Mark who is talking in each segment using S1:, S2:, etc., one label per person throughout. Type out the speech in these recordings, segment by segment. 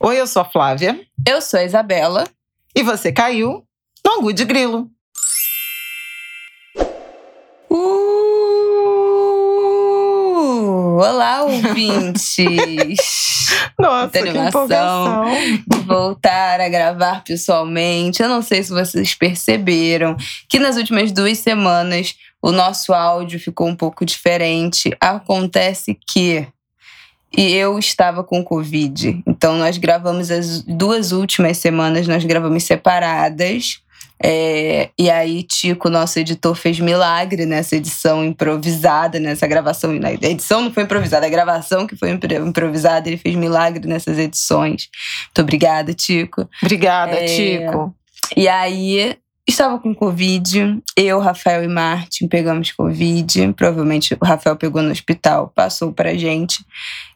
S1: Oi, eu sou a Flávia.
S2: Eu sou a Isabela.
S1: E você caiu no Angu de Grilo.
S2: Uh, olá, ouvintes!
S1: Nossa, que empolgação!
S2: De voltar a gravar pessoalmente. Eu não sei se vocês perceberam que nas últimas duas semanas o nosso áudio ficou um pouco diferente. Acontece que e eu estava com Covid. Então, nós gravamos as duas últimas semanas, nós gravamos separadas. É, e aí, Tico, nosso editor, fez milagre nessa edição improvisada, nessa gravação. A edição não foi improvisada, a gravação que foi improvisada, ele fez milagre nessas edições. Muito obrigada, Tico.
S1: Obrigada, é, Tico.
S2: E aí, Estava com Covid, eu, Rafael e Martin pegamos Covid. Provavelmente o Rafael pegou no hospital, passou pra gente.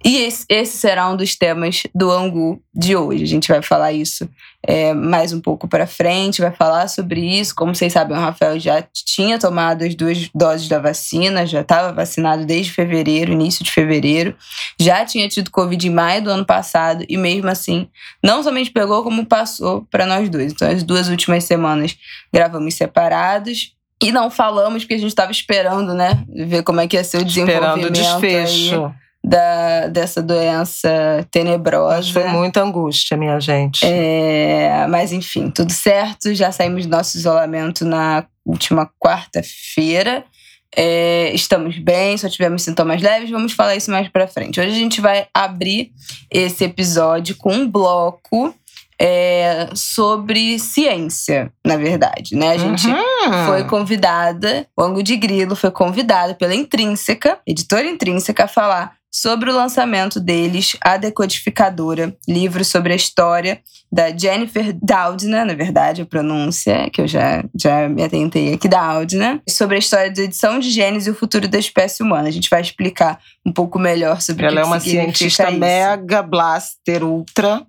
S2: E esse, esse será um dos temas do Angu de hoje. A gente vai falar isso é, mais um pouco para frente, vai falar sobre isso. Como vocês sabem, o Rafael já tinha tomado as duas doses da vacina, já estava vacinado desde fevereiro, início de fevereiro, já tinha tido Covid em maio do ano passado e mesmo assim, não somente pegou, como passou para nós dois. Então, as duas últimas semanas gravamos separados. E não falamos porque a gente estava esperando, né? Ver como é que ia ser o desenvolvimento.
S1: Esperando o desfecho.
S2: Aí da, dessa doença tenebrosa. Mas
S1: foi muita angústia, minha gente.
S2: É, mas enfim, tudo certo. Já saímos do nosso isolamento na última quarta-feira. É, estamos bem, só tivemos sintomas leves. Vamos falar isso mais pra frente. Hoje a gente vai abrir esse episódio com um bloco é, sobre ciência, na verdade, né? A gente uhum. foi convidada, o Ango de Grilo foi convidado pela Intrínseca, editora Intrínseca, a falar sobre o lançamento deles, A Decodificadora, livro sobre a história da Jennifer Doudna, na verdade, a pronúncia, que eu já, já me atentei aqui, Doudna, sobre a história da edição de genes e o futuro da espécie humana. A gente vai explicar um pouco melhor sobre
S1: Ela
S2: o que
S1: é uma cientista
S2: isso.
S1: mega blaster ultra.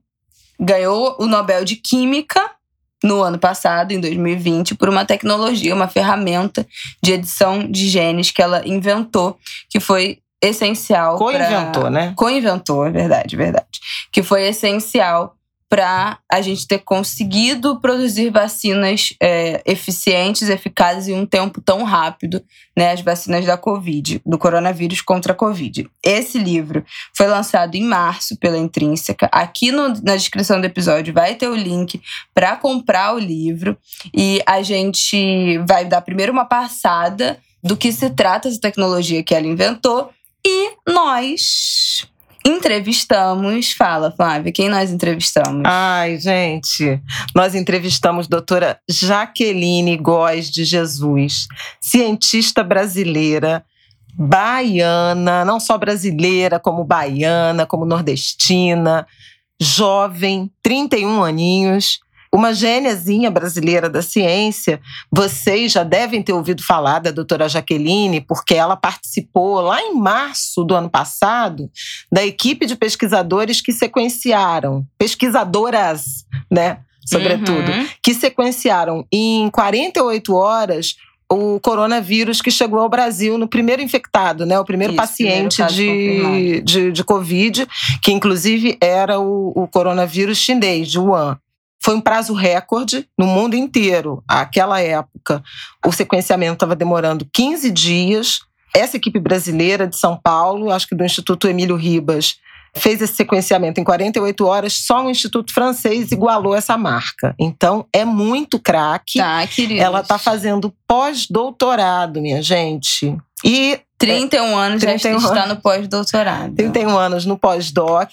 S2: Ganhou o Nobel de Química no ano passado, em 2020, por uma tecnologia, uma ferramenta de edição de genes que ela inventou, que foi essencial.
S1: Co-inventou,
S2: pra...
S1: né?
S2: Co-inventou, é verdade, verdade. Que foi essencial para a gente ter conseguido produzir vacinas é, eficientes, eficazes em um tempo tão rápido, né? As vacinas da Covid, do coronavírus contra a Covid. Esse livro foi lançado em março pela Intrínseca. Aqui no, na descrição do episódio vai ter o link para comprar o livro e a gente vai dar primeiro uma passada do que se trata essa tecnologia que ela inventou e nós entrevistamos. Fala, Flávia, quem nós entrevistamos?
S1: Ai, gente, nós entrevistamos doutora Jaqueline Góes de Jesus, cientista brasileira, baiana, não só brasileira, como baiana, como nordestina, jovem, 31 aninhos uma gêniazinha brasileira da ciência. Vocês já devem ter ouvido falar da doutora Jaqueline, porque ela participou lá em março do ano passado da equipe de pesquisadores que sequenciaram, pesquisadoras, né? Sobretudo, uhum. que sequenciaram em 48 horas o coronavírus que chegou ao Brasil no primeiro infectado, né? O primeiro Isso, paciente primeiro de, de, de, Covid, que inclusive era o, o coronavírus chinês, de Wuhan. Foi um prazo recorde no mundo inteiro. Aquela época, o sequenciamento estava demorando 15 dias. Essa equipe brasileira de São Paulo, acho que do Instituto Emílio Ribas, fez esse sequenciamento em 48 horas, só o Instituto Francês igualou essa marca. Então, é muito craque.
S2: Tá,
S1: Ela está fazendo pós-doutorado, minha gente. E
S2: 31 anos 31 já está no pós-doutorado.
S1: 31 anos no pós-doc.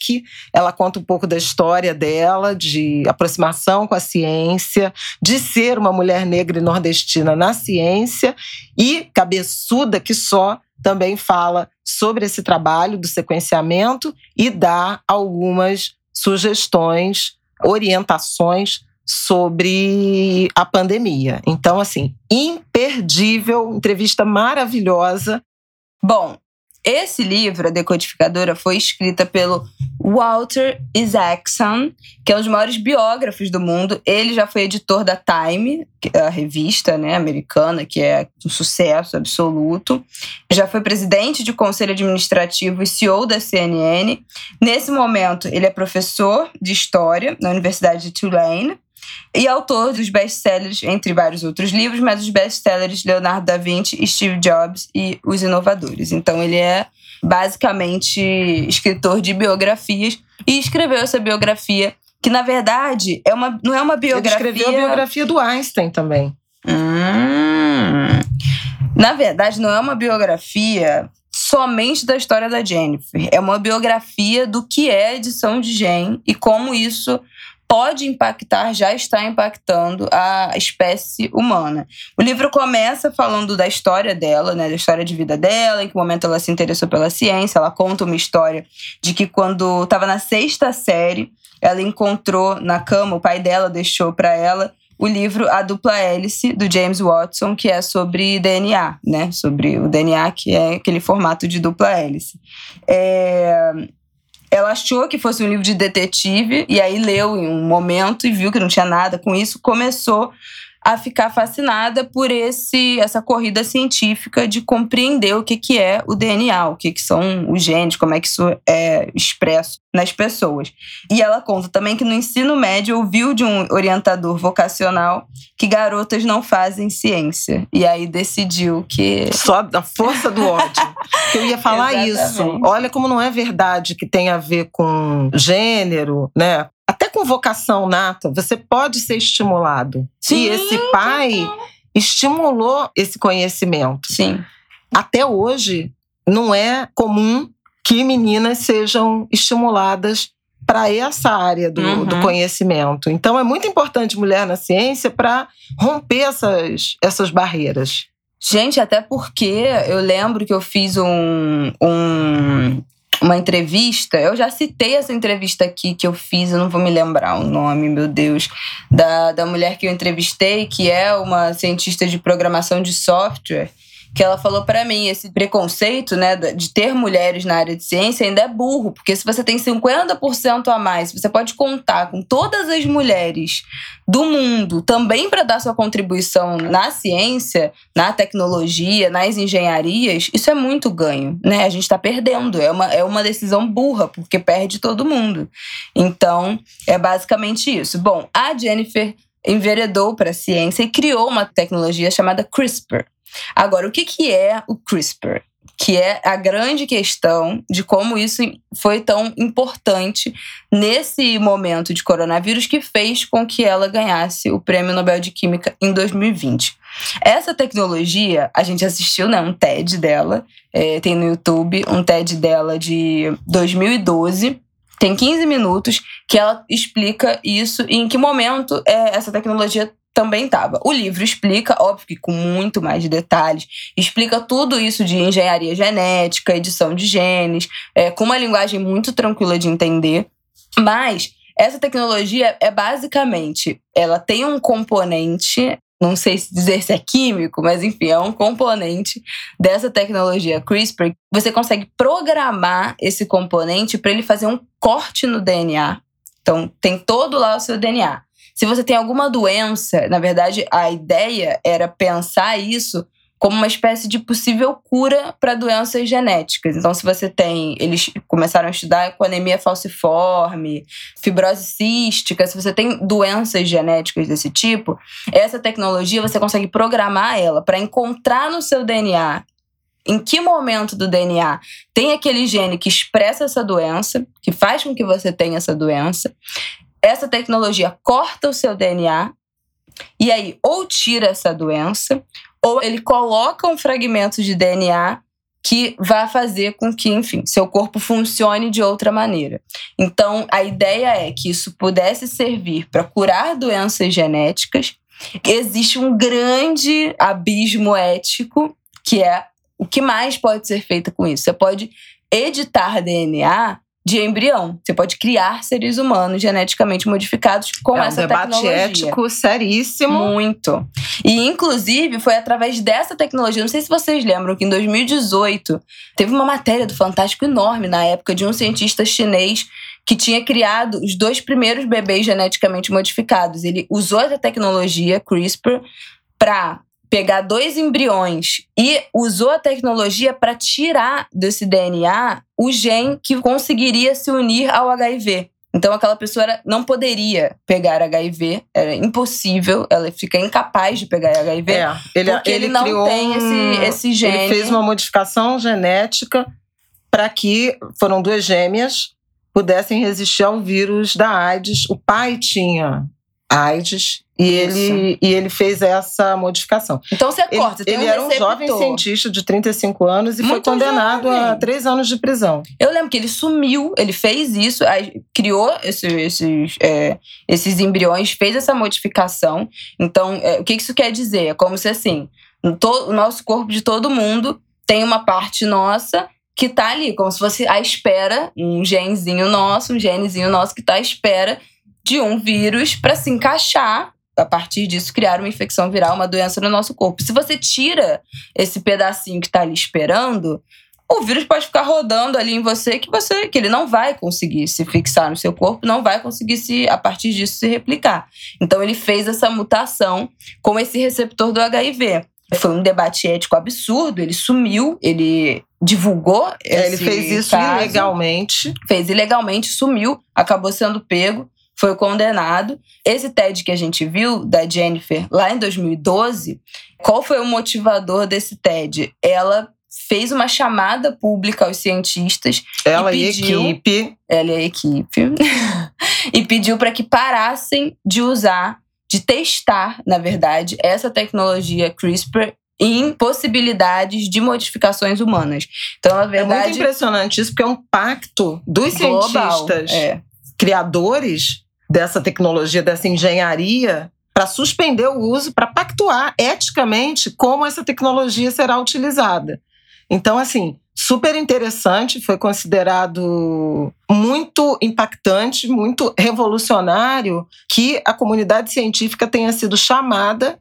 S1: Ela conta um pouco da história dela, de aproximação com a ciência, de ser uma mulher negra e nordestina na ciência e cabeçuda que só também fala sobre esse trabalho do sequenciamento e dá algumas sugestões, orientações sobre a pandemia. Então, assim, imperdível, entrevista maravilhosa.
S2: Bom, esse livro, A Decodificadora, foi escrita pelo Walter Isaacson, que é um dos maiores biógrafos do mundo. Ele já foi editor da Time, é a revista né, americana, que é um sucesso absoluto. Já foi presidente de conselho administrativo e CEO da CNN. Nesse momento, ele é professor de história na Universidade de Tulane e autor dos best-sellers, entre vários outros livros, mas os best-sellers Leonardo da Vinci, Steve Jobs e Os Inovadores. Então ele é basicamente escritor de biografias e escreveu essa biografia que na verdade é uma não é uma biografia.
S1: Ele escreveu a biografia do Einstein também.
S2: Hum. Na verdade, não é uma biografia somente da história da Jennifer. É uma biografia do que é a edição de Gen e como isso pode impactar, já está impactando a espécie humana. O livro começa falando da história dela, né, da história de vida dela, em que momento ela se interessou pela ciência. Ela conta uma história de que quando estava na sexta série, ela encontrou na cama, o pai dela deixou para ela o livro A Dupla Hélice, do James Watson, que é sobre DNA, né? Sobre o DNA, que é aquele formato de dupla hélice. É... Ela achou que fosse um livro de detetive e aí leu em um momento e viu que não tinha nada com isso, começou a ficar fascinada por esse essa corrida científica de compreender o que, que é o DNA, o que, que são os genes, como é que isso é expresso nas pessoas. E ela conta também que no ensino médio ouviu de um orientador vocacional que garotas não fazem ciência. E aí decidiu que.
S1: Só da força do ódio. Eu ia falar isso. Olha como não é verdade que tem a ver com gênero, né? Com vocação nata, você pode ser estimulado. Sim, e esse pai estimulou esse conhecimento.
S2: Sim.
S1: Até hoje, não é comum que meninas sejam estimuladas para essa área do, uhum. do, conhecimento. Então, é muito importante mulher na ciência para romper essas, essas barreiras.
S2: Gente, até porque eu lembro que eu fiz um, um uma entrevista. Eu já citei essa entrevista aqui que eu fiz, eu não vou me lembrar o nome, meu Deus, da, da mulher que eu entrevistei, que é uma cientista de programação de software que ela falou para mim, esse preconceito, né, de ter mulheres na área de ciência ainda é burro, porque se você tem 50% a mais, você pode contar com todas as mulheres do mundo também para dar sua contribuição na ciência, na tecnologia, nas engenharias, isso é muito ganho, né? A gente está perdendo, é uma, é uma decisão burra, porque perde todo mundo. Então, é basicamente isso. Bom, a Jennifer enveredou para a ciência e criou uma tecnologia chamada CRISPR. Agora, o que, que é o CRISPR? Que é a grande questão de como isso foi tão importante nesse momento de coronavírus que fez com que ela ganhasse o Prêmio Nobel de Química em 2020. Essa tecnologia, a gente assistiu, né, um TED dela, é, tem no YouTube um TED dela de 2012, tem 15 minutos que ela explica isso e em que momento é, essa tecnologia também estava. O livro explica, óbvio que com muito mais detalhes, explica tudo isso de engenharia genética, edição de genes, é, com uma linguagem muito tranquila de entender. Mas essa tecnologia é basicamente, ela tem um componente, não sei se dizer se é químico, mas enfim, é um componente dessa tecnologia CRISPR. Você consegue programar esse componente para ele fazer um corte no DNA. Então, tem todo lá o seu DNA. Se você tem alguma doença, na verdade, a ideia era pensar isso como uma espécie de possível cura para doenças genéticas. Então, se você tem, eles começaram a estudar com anemia falciforme, fibrose cística, se você tem doenças genéticas desse tipo, essa tecnologia você consegue programar ela para encontrar no seu DNA em que momento do DNA tem aquele gene que expressa essa doença, que faz com que você tenha essa doença, essa tecnologia corta o seu DNA e aí ou tira essa doença, ou ele coloca um fragmento de DNA que vai fazer com que, enfim, seu corpo funcione de outra maneira. Então, a ideia é que isso pudesse servir para curar doenças genéticas. Existe um grande abismo ético, que é o que mais pode ser feito com isso. Você pode editar DNA de embrião. Você pode criar seres humanos geneticamente modificados com
S1: é um
S2: essa
S1: debate
S2: tecnologia.
S1: ético seríssimo.
S2: Muito. E, inclusive, foi através dessa tecnologia. Não sei se vocês lembram que em 2018 teve uma matéria do Fantástico enorme na época de um cientista chinês que tinha criado os dois primeiros bebês geneticamente modificados. Ele usou essa tecnologia CRISPR para pegar dois embriões e usou a tecnologia para tirar desse DNA o gene que conseguiria se unir ao HIV. Então aquela pessoa não poderia pegar HIV, era impossível, ela fica incapaz de pegar HIV.
S1: É, ele,
S2: Porque ele não
S1: criou
S2: tem esse- esse gene.
S1: Ele fez uma modificação genética para que foram duas gêmeas pudessem resistir ao vírus da AIDS. O pai tinha AIDS e ele, e ele fez essa modificação.
S2: Então você
S1: Ele,
S2: corta, você tem
S1: ele
S2: um
S1: era um jovem cientista de 35 anos e foi
S2: Muito
S1: condenado a
S2: jovem.
S1: três anos de prisão.
S2: Eu lembro que ele sumiu, ele fez isso, criou esse- esses, é, esses embriões, fez essa modificação. Então, é, o que isso quer dizer? É como se assim, o nosso corpo de todo mundo tem uma parte nossa que tá ali, como se fosse à espera, um genzinho nosso, um genezinho nosso que tá à espera de um vírus para se encaixar. A partir disso, criar uma infecção viral, uma doença no nosso corpo. Se você tira esse pedacinho que tá ali esperando, o vírus pode ficar rodando ali em você que você que ele não vai conseguir se fixar no seu corpo, não vai conseguir se a partir disso se replicar. Então ele fez essa mutação com esse receptor do HIV. Foi um debate ético absurdo, ele sumiu, ele divulgou
S1: É, ele fez isso
S2: caso,
S1: ilegalmente.
S2: fez ilegalmente, sumiu, acabou sendo pego, foi condenado. Esse TED que a gente viu da Jennifer lá em 2012, qual foi o motivador desse TED? Ela fez uma chamada pública aos cientistas
S1: Ela
S2: E
S1: e,
S2: pediu-
S1: equipe.
S2: ela e a equipe, e pediu para que parassem de usar, de testar, na verdade, essa tecnologia CRISPR em possibilidades de modificações humanas. Então, na
S1: É muito
S2: verdade,
S1: impressionante isso, porque é um pacto dos
S2: global.
S1: cientistas
S2: É.
S1: criadores dessa tecnologia, dessa engenharia, para suspender o uso, para pactuar eticamente como essa tecnologia será utilizada. Então, assim, super interessante, foi considerado muito impactante, muito revolucionário que a comunidade científica tenha sido chamada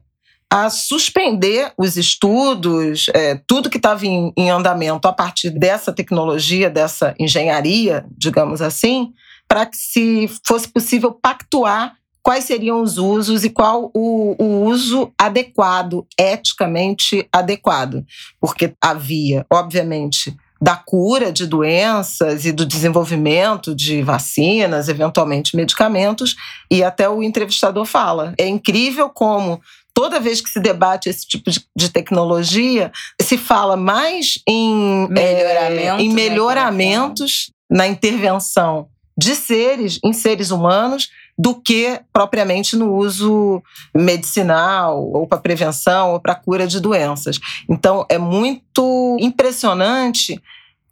S1: a suspender os estudos, é, tudo que estava em, em andamento a partir dessa tecnologia, dessa engenharia, digamos assim, para que se fosse possível pactuar quais seriam os usos e qual o, o uso adequado, eticamente adequado. Porque havia, obviamente, da cura de doenças e do desenvolvimento de vacinas, eventualmente medicamentos, e até o entrevistador fala. É incrível como toda vez que se debate esse tipo de, de tecnologia, se fala mais em,
S2: Melhoramento,
S1: é, em
S2: né,
S1: melhoramentos na intervenção de seres em seres humanos do que propriamente no uso medicinal ou para prevenção ou para cura de doenças. Então é muito impressionante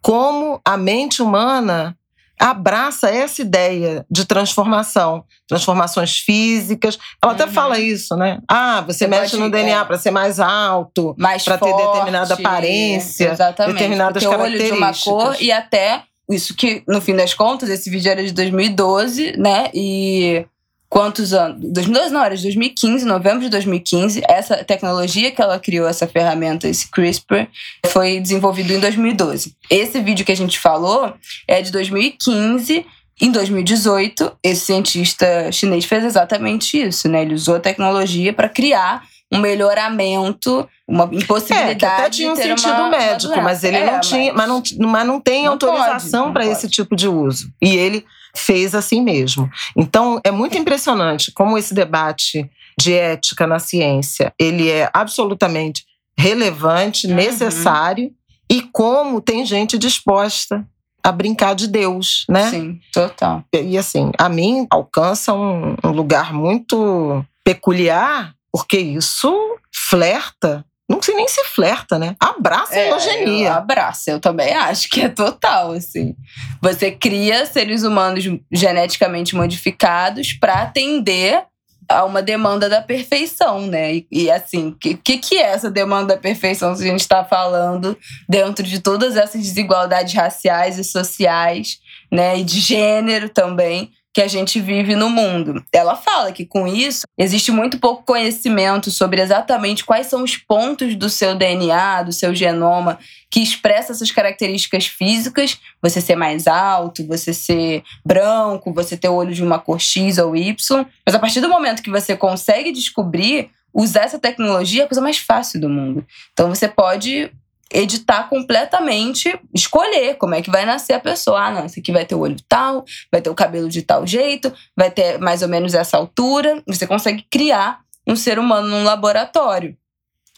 S1: como a mente humana abraça essa ideia de transformação, transformações físicas. Ela até
S2: Uhum.
S1: fala isso, né? Ah, você,
S2: Você
S1: mexe no DNA
S2: é.
S1: para ser mais alto,
S2: mais
S1: Pra ter determinada aparência,
S2: exatamente,
S1: determinadas
S2: ter olho de uma cor
S1: características.
S2: e até isso que no fim das contas esse vídeo era de 2012, né? E quantos anos? 2012 não, era de 2015, novembro de 2015. Essa tecnologia que ela criou, essa ferramenta, esse CRISPR, foi desenvolvido em 2012. Esse vídeo que a gente falou é de 2015. Em 2018, esse cientista chinês fez exatamente isso, né? Ele usou a tecnologia para criar um melhoramento, uma impossibilidade
S1: É, até tinha um sentido
S2: uma- uma
S1: médico,
S2: doença.
S1: mas ele
S2: É,
S1: não tinha, mas não, mas não tem
S2: Não
S1: autorização para esse tipo de uso. E ele fez assim mesmo. Então é muito impressionante como esse debate de ética na ciência, ele é absolutamente relevante,
S2: Uhum.
S1: necessário e como tem gente disposta a brincar de Deus, né?
S2: Sim, total.
S1: E assim, a mim alcança um, um lugar muito peculiar, porque isso flerta. Não sei nem se flerta, né? Abraça a
S2: É, eu
S1: eugenia.
S2: abraço, eu também acho que é total, assim. Você cria seres humanos geneticamente modificados para atender a uma demanda da perfeição, né? E, e, assim, o que, que, que é essa demanda da perfeição se a gente está falando dentro de todas essas desigualdades raciais e sociais né, e de gênero também que a gente vive no mundo. Ela fala que com isso existe muito pouco conhecimento sobre exatamente quais são os pontos do seu DNA, do seu genoma que expressa essas características físicas, você ser mais alto, você ser branco, você ter o olho de uma cor X ou Y. Mas a partir do momento que você consegue descobrir usar essa tecnologia é a coisa mais fácil do mundo. Então você pode editar completamente, escolher como é que vai nascer a pessoa. Ah, não, esse aqui vai ter o olho tal, vai ter o cabelo de tal jeito, vai ter mais ou menos essa altura. Você consegue criar um ser humano num laboratório.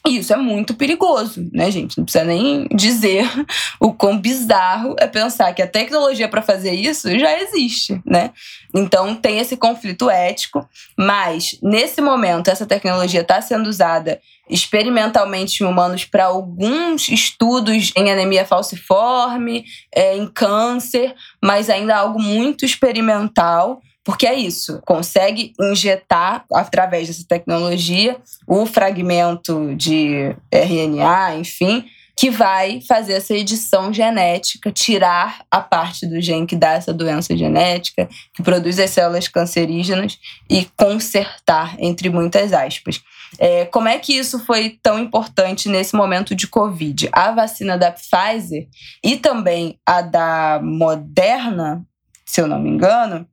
S2: E isso é muito perigoso, né, gente? Não precisa nem dizer o quão bizarro é pensar que a tecnologia para fazer isso já existe, né? Então tem esse conflito ético, mas nesse momento essa tecnologia está sendo usada experimentalmente em humanos para alguns estudos em anemia falciforme, é, em câncer, mas ainda algo muito experimental. Porque é isso, consegue injetar, através dessa tecnologia, o fragmento de RNA, enfim, que vai fazer essa edição genética, tirar a parte do gene que dá essa doença genética, que produz as células cancerígenas e consertar, entre muitas aspas. É, como é que isso foi tão importante nesse momento de Covid? A vacina da Pfizer e também a da Moderna, se eu não me engano,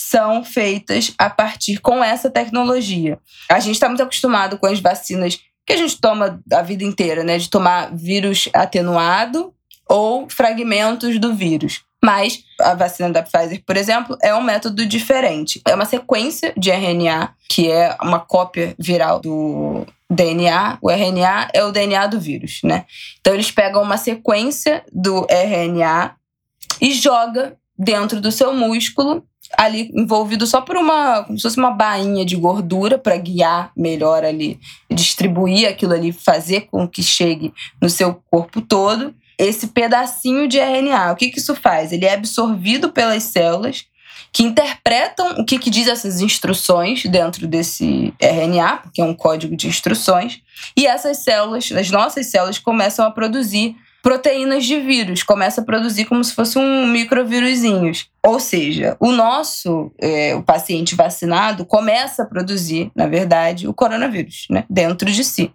S2: são feitas a partir com essa tecnologia. A gente está muito acostumado com as vacinas que a gente toma a vida inteira, né? De tomar vírus atenuado ou fragmentos do vírus. Mas a vacina da Pfizer, por exemplo, é um método diferente. É uma sequência de RNA, que é uma cópia viral do DNA. O RNA é o DNA do vírus, né? Então eles pegam uma sequência do RNA e joga dentro do seu músculo ali envolvido só por uma, como se fosse uma bainha de gordura para guiar melhor ali, distribuir aquilo ali, fazer com que chegue no seu corpo todo. Esse pedacinho de RNA, o que, que isso faz? Ele é absorvido pelas células que interpretam o que, que diz essas instruções dentro desse RNA, porque é um código de instruções, e essas células, as nossas células, começam a produzir proteínas de vírus, começa a produzir como se fosse um microvírusinhos. Ou seja, o nosso, é, o paciente vacinado, começa a produzir, na verdade, o coronavírus né, dentro de si.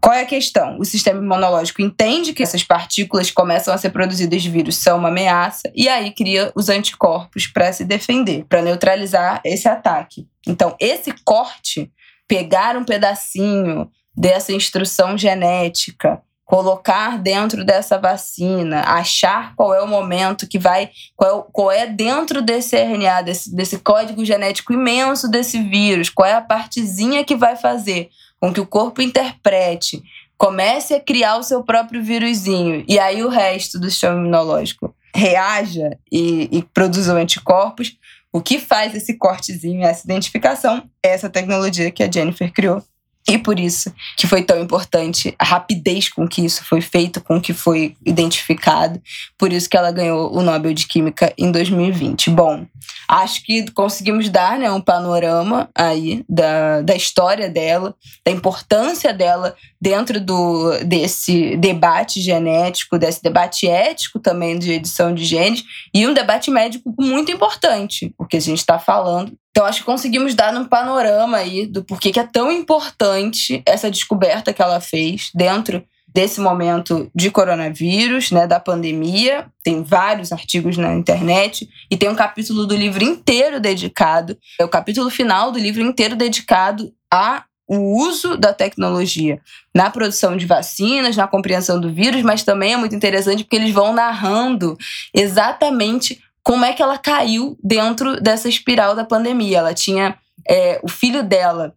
S2: Qual é a questão? O sistema imunológico entende que essas partículas que começam a ser produzidas de vírus são uma ameaça e aí cria os anticorpos para se defender, para neutralizar esse ataque. Então, esse corte, pegar um pedacinho dessa instrução genética colocar dentro dessa vacina, achar qual é o momento que vai, qual é, qual é dentro desse RNA, desse, desse código genético imenso desse vírus, qual é a partezinha que vai fazer com que o corpo interprete, comece a criar o seu próprio vírusinho, e aí o resto do sistema imunológico reaja e, e produza anticorpos. O que faz esse cortezinho, essa identificação, é essa tecnologia que a Jennifer criou e por isso que foi tão importante a rapidez com que isso foi feito, com que foi identificado. Por isso que ela ganhou o Nobel de Química em 2020. Bom, acho que conseguimos dar né, um panorama aí da, da história dela, da importância dela dentro do, desse debate genético, desse debate ético também de edição de genes, e um debate médico muito importante, porque a gente está falando então, acho que conseguimos dar um panorama aí do porquê que é tão importante essa descoberta que ela fez dentro desse momento de coronavírus, né, da pandemia. Tem vários artigos na internet e tem um capítulo do livro inteiro dedicado, é o capítulo final do livro inteiro dedicado a o uso da tecnologia na produção de vacinas, na compreensão do vírus, mas também é muito interessante porque eles vão narrando exatamente como é que ela caiu dentro dessa espiral da pandemia. Ela tinha. É, o filho dela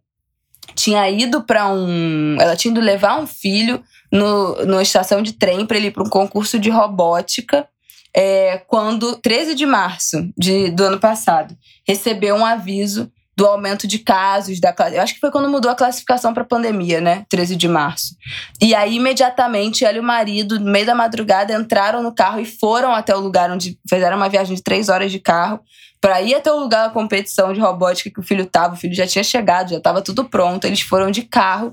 S2: tinha ido para um. Ela tinha ido levar um filho no, numa estação de trem para ele ir para um concurso de robótica. É, quando, 13 de março de, do ano passado, recebeu um aviso do aumento de casos da Eu acho que foi quando mudou a classificação para pandemia, né? 13 de março. E aí, imediatamente, ela e o marido, no meio da madrugada, entraram no carro e foram até o lugar onde fizeram uma viagem de três horas de carro para ir até o lugar da competição de robótica que o filho tava. O filho já tinha chegado, já estava tudo pronto. Eles foram de carro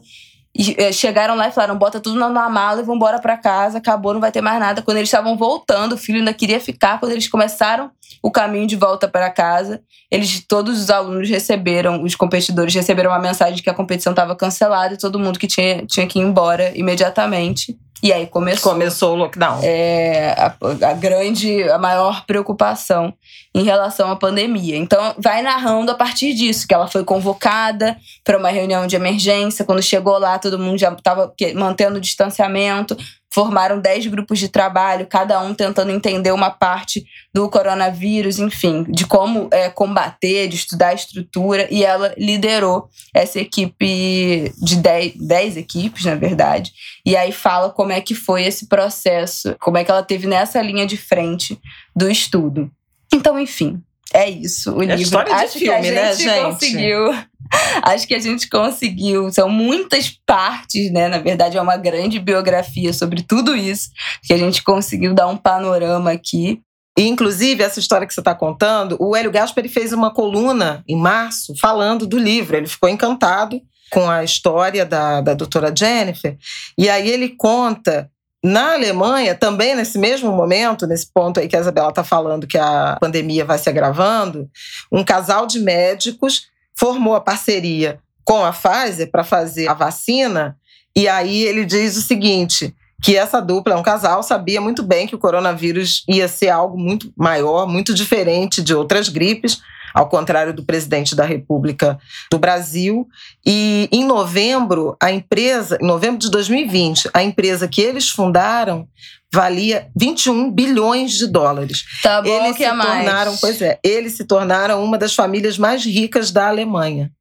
S2: e eh, chegaram lá e falaram: bota tudo na mala e vão embora para casa, acabou, não vai ter mais nada. Quando eles estavam voltando, o filho ainda queria ficar. Quando eles começaram o caminho de volta para casa, eles todos os alunos receberam, os competidores receberam uma mensagem de que a competição estava cancelada e todo mundo que tinha, tinha que ir embora imediatamente. E aí começou.
S1: Começou o lockdown.
S2: É, a, a, grande, a maior preocupação em relação à pandemia. Então, vai narrando a partir disso, que ela foi convocada para uma reunião de emergência. Quando chegou lá, todo mundo já estava mantendo o distanciamento formaram 10 grupos de trabalho, cada um tentando entender uma parte do coronavírus, enfim, de como é, combater, de estudar a estrutura, e ela liderou essa equipe de 10, 10 equipes, na verdade, e aí fala como é que foi esse processo, como é que ela teve nessa linha de frente do estudo. Então, enfim, é isso, o
S1: é
S2: livro.
S1: História de Acho filme, que a
S2: né, gente,
S1: gente
S2: conseguiu. Acho que a gente conseguiu. São muitas partes, né? Na verdade, é uma grande biografia sobre tudo isso que a gente conseguiu dar um panorama aqui.
S1: Inclusive, essa história que você está contando, o Hélio Gaspar ele fez uma coluna em março falando do livro. Ele ficou encantado com a história da, da doutora Jennifer. E aí ele conta na Alemanha, também nesse mesmo momento, nesse ponto aí que a Isabela está falando que a pandemia vai se agravando, um casal de médicos formou a parceria com a Pfizer para fazer a vacina. E aí ele diz o seguinte: que essa dupla é um casal, sabia muito bem que o coronavírus ia ser algo muito maior, muito diferente de outras gripes, ao contrário do presidente da República do Brasil. E em novembro, a empresa, em novembro de 2020, a empresa que eles fundaram valia 21 bilhões de dólares.
S2: Tá bom
S1: eles
S2: que
S1: se
S2: é mais.
S1: tornaram, pois é, eles se tornaram uma das famílias mais ricas da Alemanha.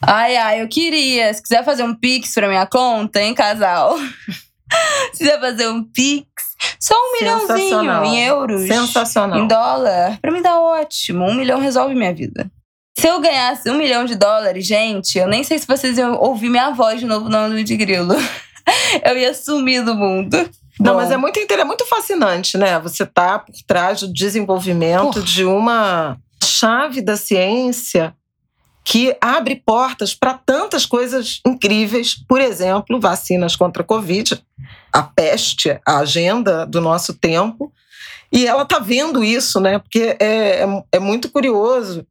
S2: Ai, ai, eu queria. Se quiser fazer um pix pra minha conta, hein, casal? Se quiser fazer um pix, só um milhãozinho em euros.
S1: Sensacional.
S2: Em dólar. Pra mim dá ótimo. Um milhão resolve minha vida. Se eu ganhasse um milhão de dólares, gente, eu nem sei se vocês iam ouvir minha voz de novo no ano de grilo. eu ia sumir do mundo.
S1: Não,
S2: Bom.
S1: mas é muito, é muito fascinante, né? Você tá por trás do desenvolvimento Porra. de uma chave da ciência que abre portas para tantas coisas incríveis, por exemplo, vacinas contra a Covid, a peste, a agenda do nosso tempo. E ela está vendo isso, né? Porque é, é, é muito curioso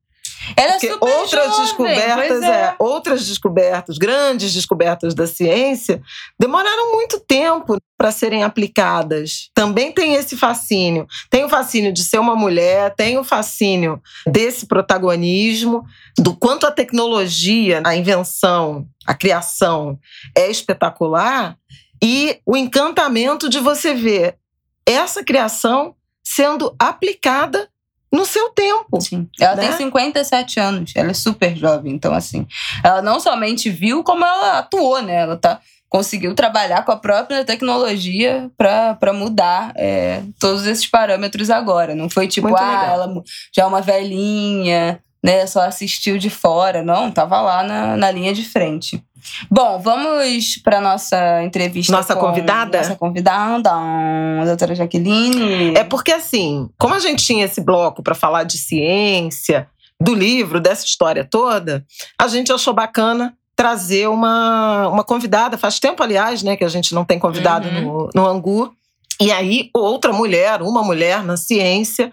S2: ela
S1: Porque
S2: é super
S1: outras
S2: jovem,
S1: descobertas,
S2: é.
S1: é, outras descobertas, grandes descobertas da ciência, demoraram muito tempo para serem aplicadas. Também tem esse fascínio. Tem o fascínio de ser uma mulher, tem o fascínio desse protagonismo, do quanto a tecnologia, a invenção, a criação é espetacular e o encantamento de você ver essa criação sendo aplicada no seu tempo.
S2: Sim. Ela
S1: né?
S2: tem 57 anos, ela é super jovem, então assim, ela não somente viu como ela atuou, né? Ela tá conseguiu trabalhar com a própria tecnologia para mudar é, todos esses parâmetros agora. Não foi tipo,
S1: Muito
S2: ah,
S1: legal.
S2: ela já é uma velhinha, né? Só assistiu de fora. Não, tava lá na, na linha de frente. Bom, vamos para nossa entrevista.
S1: Nossa convidada?
S2: Nossa convidada, a doutora Jaqueline.
S1: É porque, assim, como a gente tinha esse bloco para falar de ciência, do livro, dessa história toda, a gente achou bacana trazer uma, uma convidada. Faz tempo, aliás, né, que a gente não tem convidado
S2: Uhum.
S1: no, no Angu. E aí, outra mulher, uma mulher na ciência.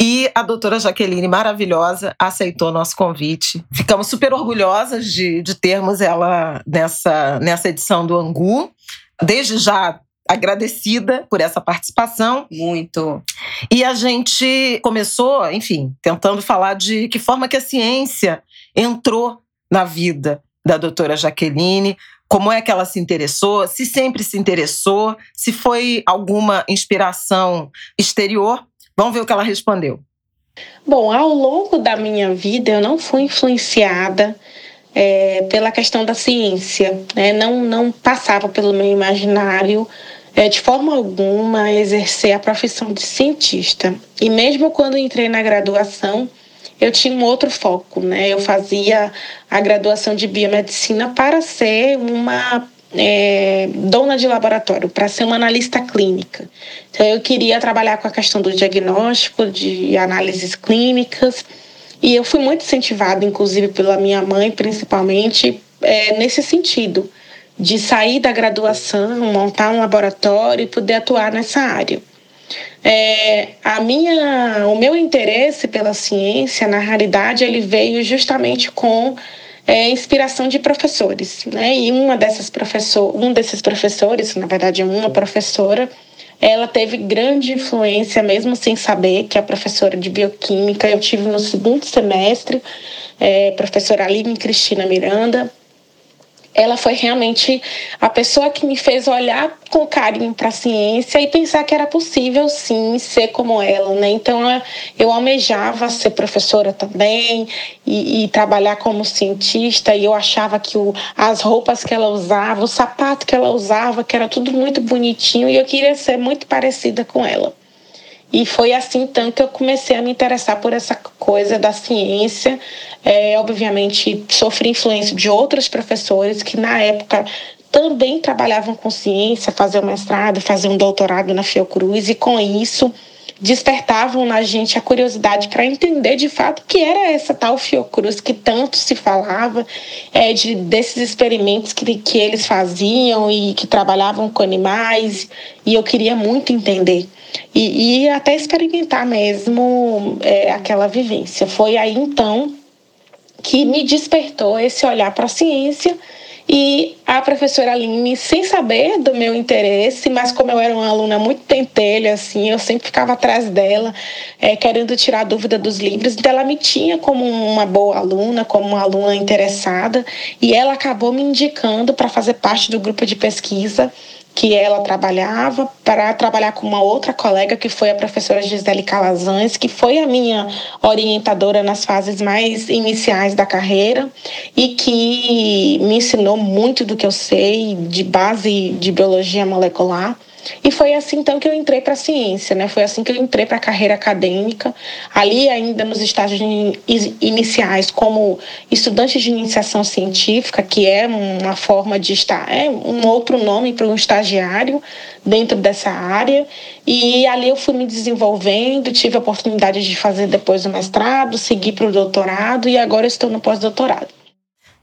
S1: E a doutora Jaqueline, maravilhosa, aceitou nosso convite. Ficamos super orgulhosas de, de termos ela nessa, nessa edição do Angu. Desde já agradecida por essa participação.
S2: Muito.
S1: E a gente começou, enfim, tentando falar de que forma que a ciência entrou na vida da doutora Jaqueline, como é que ela se interessou, se sempre se interessou, se foi alguma inspiração exterior. Vamos ver o que ela respondeu.
S3: Bom, ao longo da minha vida, eu não fui influenciada é, pela questão da ciência, né? não, não passava pelo meu imaginário é, de forma alguma exercer a profissão de cientista. E mesmo quando entrei na graduação, eu tinha um outro foco, né? Eu fazia a graduação de biomedicina para ser uma é, dona de laboratório, para ser uma analista clínica. Então, eu queria trabalhar com a questão do diagnóstico, de análises clínicas, e eu fui muito incentivada, inclusive pela minha mãe, principalmente, é, nesse sentido, de sair da graduação, montar um laboratório e poder atuar nessa área. é, a minha, o meu interesse pela ciência, na realidade, ele veio justamente com é, inspiração de professores, né? E uma dessas professor, um desses professores, na verdade, uma professora, ela teve grande influência, mesmo sem saber, que é professora de bioquímica. Eu tive no segundo semestre, é, professora Aline Cristina Miranda, ela foi realmente a pessoa que me fez olhar com carinho para a ciência e pensar que era possível sim ser como ela, né? Então eu almejava ser professora também e, e trabalhar como cientista e eu achava que o, as roupas que ela usava, o sapato que ela usava, que era tudo muito bonitinho e eu queria ser muito parecida com ela. E foi assim então que eu comecei a me interessar por essa coisa da ciência. É, obviamente, sofri influência de outros professores que na época também trabalhavam com ciência, faziam mestrado, faziam doutorado na Fiocruz, e com isso despertavam na gente a curiosidade para entender de fato que era essa tal Fiocruz que tanto se falava, é, de, desses experimentos que, que eles faziam e que trabalhavam com animais, e eu queria muito entender. E, e até experimentar mesmo é, aquela vivência. Foi aí então que me despertou esse olhar para a ciência e a professora Aline, sem saber do meu interesse, mas como eu era uma aluna muito pentelha, assim, eu sempre ficava atrás dela, é, querendo tirar dúvida dos livros. Então, ela me tinha como uma boa aluna, como uma aluna interessada, e ela acabou me indicando para fazer parte do grupo de pesquisa que ela trabalhava para trabalhar com uma outra colega que foi a professora Gisele Calazans, que foi a minha orientadora nas fases mais iniciais da carreira e que me ensinou muito do que eu sei de base de biologia molecular. E foi assim então que eu entrei para a ciência, né? Foi assim que eu entrei para a carreira acadêmica, ali ainda nos estágios iniciais como estudante de iniciação científica, que é uma forma de estar, é um outro nome para um estagiário dentro dessa área. E ali eu fui me desenvolvendo, tive a oportunidade de fazer depois o mestrado, seguir para o doutorado e agora estou no pós-doutorado.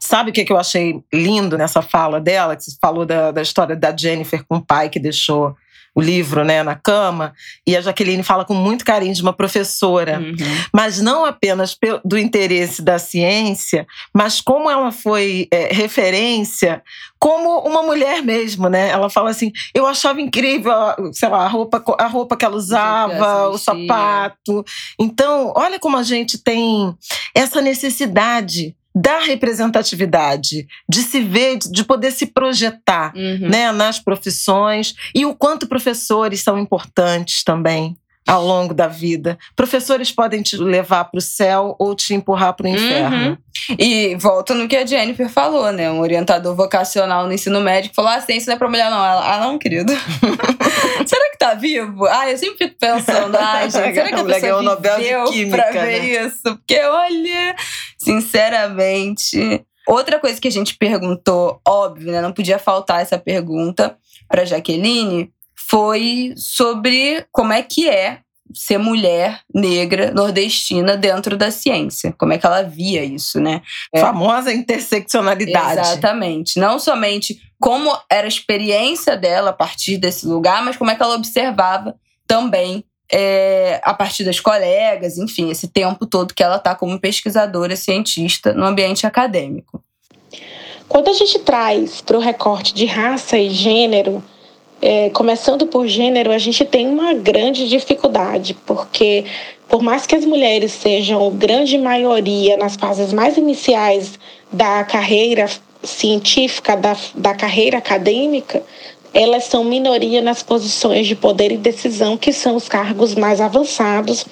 S1: Sabe o que, eu achei lindo nessa fala dela? Que você falou da, da história da Jennifer com o pai que deixou o livro né, na cama, e a Jaqueline fala com muito carinho de uma professora, uhum. mas não apenas do interesse da ciência, mas como ela foi é, referência como uma mulher mesmo, né? Ela fala assim: eu achava incrível, sei lá, a roupa, a roupa que ela usava, o sapato. Então, olha como a gente tem essa necessidade da representatividade, de se ver, de poder se projetar uhum. né, nas profissões e o quanto professores são importantes também ao longo da vida. Professores podem te levar para o céu ou te empurrar para o inferno. Uhum.
S2: E volta no que a Jennifer falou, né? Um orientador vocacional no ensino médio falou: ah, ciência não é para mulher, não. Ela, ah, não, querido. será que tá vivo? Ah, eu sempre fico pensando, ai, gente, será que a pessoa Nobel de Química, pra ver né? isso? Porque, olha, sinceramente. Outra coisa que a gente perguntou, óbvio, né? Não podia faltar essa pergunta para Jaqueline, foi sobre como é que é ser mulher negra nordestina dentro da ciência. Como é que ela via isso, né?
S1: É. Famosa interseccionalidade.
S2: Exatamente. Não somente como era a experiência dela a partir desse lugar, mas como é que ela observava também é, a partir das colegas, enfim, esse tempo todo que ela está como pesquisadora, cientista no ambiente acadêmico.
S3: Quando a gente traz para o recorte de raça e gênero, é, começando por gênero, a gente tem uma grande dificuldade, porque por mais que as mulheres sejam grande maioria nas fases mais iniciais da carreira científica, da, da carreira acadêmica, elas são minoria nas posições de poder e decisão, que são os cargos mais avançados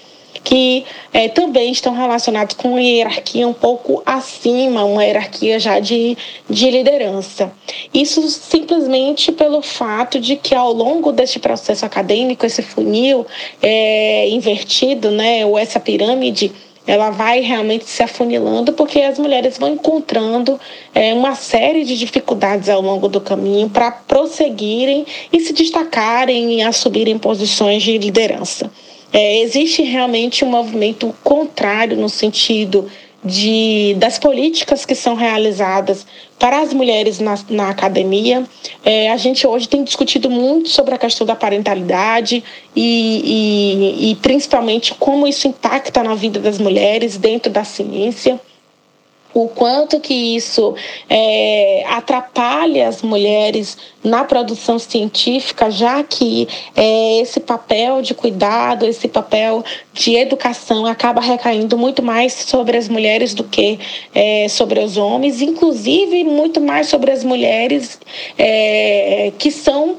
S3: que é, também estão relacionados com uma hierarquia um pouco acima, uma hierarquia já de, de liderança. Isso simplesmente pelo fato de que ao longo deste processo acadêmico, esse funil é, invertido, né, ou essa pirâmide, ela vai realmente se afunilando porque as mulheres vão encontrando é, uma série de dificuldades ao longo do caminho para prosseguirem e se destacarem e assumirem posições de liderança. É, existe realmente um movimento contrário no sentido de, das políticas que são realizadas para as mulheres na, na academia. É, a gente hoje tem discutido muito sobre a questão da parentalidade e, e, e principalmente como isso impacta na vida das mulheres dentro da ciência o quanto que isso é, atrapalha as mulheres na produção científica, já que é, esse papel de cuidado, esse papel de educação acaba recaindo muito mais sobre as mulheres do que é, sobre os homens, inclusive muito mais sobre as mulheres é, que são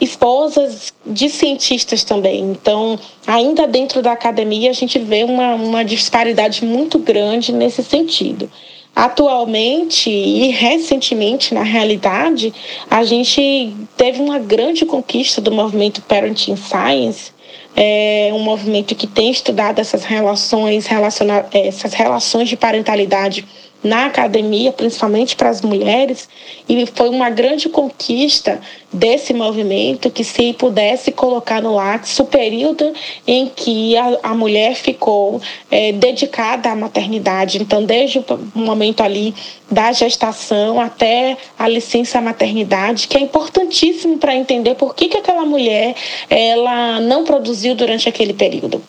S3: esposas de cientistas também. Então, ainda dentro da academia, a gente vê uma, uma disparidade muito grande nesse sentido. Atualmente e recentemente, na realidade, a gente teve uma grande conquista do movimento Parenting Science, é um movimento que tem estudado essas relações, relaciona essas relações de parentalidade na academia, principalmente para as mulheres, e foi uma grande conquista desse movimento que se pudesse colocar no Lattes o período em que a, a mulher ficou é, dedicada à maternidade. Então, desde o momento ali da gestação até a licença maternidade, que é importantíssimo para entender por que, que aquela mulher ela não produziu durante aquele período.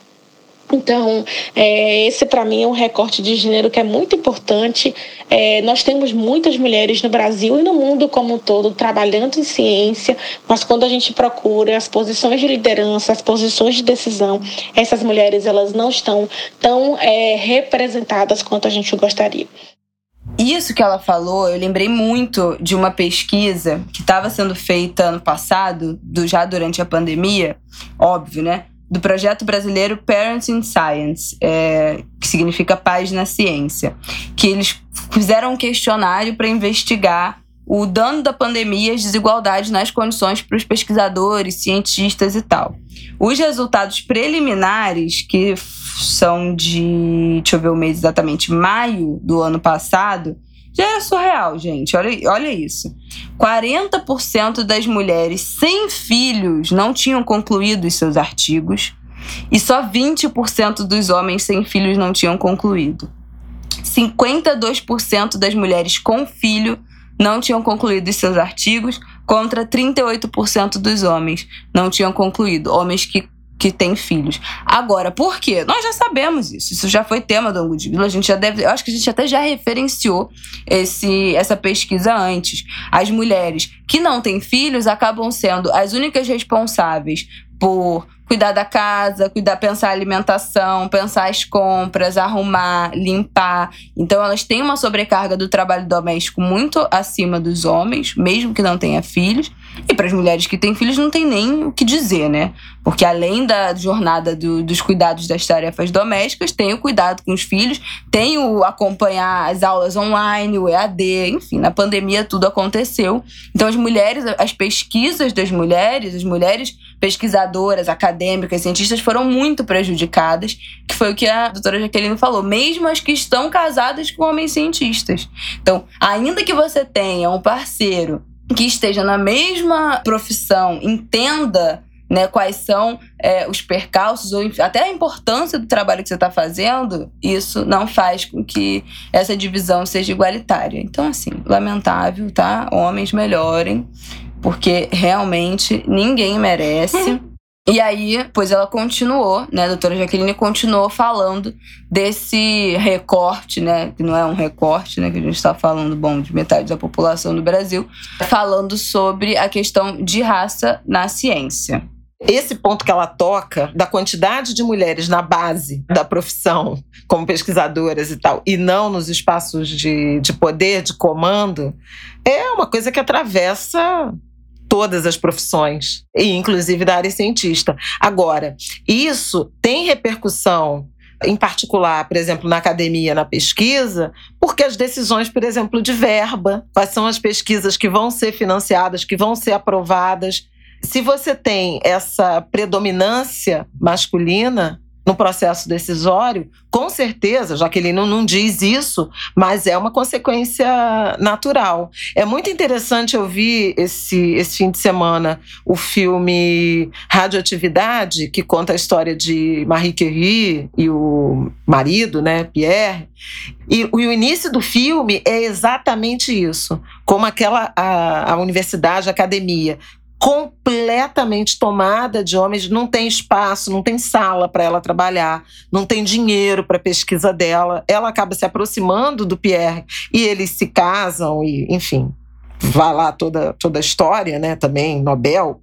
S3: Então, é, esse para mim é um recorte de gênero que é muito importante. É, nós temos muitas mulheres no Brasil e no mundo como um todo trabalhando em ciência, mas quando a gente procura as posições de liderança, as posições de decisão, essas mulheres elas não estão tão é, representadas quanto a gente gostaria.
S2: Isso que ela falou, eu lembrei muito de uma pesquisa que estava sendo feita ano passado, do, já durante a pandemia, óbvio, né? Do projeto brasileiro Parents in Science, é, que significa pais na ciência, que eles fizeram um questionário para investigar o dano da pandemia e as desigualdades nas condições para os pesquisadores, cientistas e tal. Os resultados preliminares, que são de, deixa eu ver o mês exatamente, maio do ano passado, já é surreal, gente. Olha, olha isso. 40% das mulheres sem filhos não tinham concluído os seus artigos e só 20% dos homens sem filhos não tinham concluído. 52% das mulheres com filho não tinham concluído os seus artigos, contra 38% dos homens não tinham concluído. Homens que que tem filhos. Agora, por quê? Nós já sabemos isso. Isso já foi tema do Angu de Vila. A gente já deve. Eu acho que a gente até já referenciou esse, essa pesquisa antes. As mulheres que não têm filhos acabam sendo as únicas responsáveis por cuidar da casa, cuidar, pensar a alimentação, pensar as compras, arrumar, limpar. Então elas têm uma sobrecarga do trabalho doméstico muito acima dos homens, mesmo que não tenha filhos. E para as mulheres que têm filhos não tem nem o que dizer, né? Porque além da jornada do, dos cuidados das tarefas domésticas, tem o cuidado com os filhos, tem o acompanhar as aulas online, o EAD, enfim, na pandemia tudo aconteceu. Então as mulheres, as pesquisas das mulheres, as mulheres pesquisadoras, acadêmicas, cientistas foram muito prejudicadas, que foi o que a doutora Jaqueline falou, mesmo as que estão casadas com homens cientistas. Então, ainda que você tenha um parceiro que esteja na mesma profissão, entenda né, quais são é, os percalços ou até a importância do trabalho que você está fazendo, isso não faz com que essa divisão seja igualitária. Então, assim, lamentável, tá? Homens melhorem, porque realmente ninguém merece. E aí, pois ela continuou, né, a doutora Jaqueline continuou falando desse recorte, né, que não é um recorte, né, que a gente está falando, bom, de metade da população do Brasil, falando sobre a questão de raça na ciência.
S1: Esse ponto que ela toca, da quantidade de mulheres na base da profissão, como pesquisadoras e tal, e não nos espaços de, de poder, de comando, é uma coisa que atravessa todas as profissões, e inclusive da área cientista. Agora, isso tem repercussão em particular, por exemplo, na academia, na pesquisa, porque as decisões, por exemplo, de verba, quais são as pesquisas que vão ser financiadas, que vão ser aprovadas. Se você tem essa predominância masculina, no processo decisório, com certeza, Jaqueline não, não diz isso, mas é uma consequência natural. É muito interessante eu vi esse, esse fim de semana o filme Radioatividade, que conta a história de Marie Curie e o marido, né, Pierre. E o início do filme é exatamente isso, como aquela a, a universidade, a academia completamente tomada de homens, não tem espaço, não tem sala para ela trabalhar, não tem dinheiro para pesquisa dela. Ela acaba se aproximando do Pierre e eles se casam e, enfim, vai lá toda toda a história, né, também Nobel,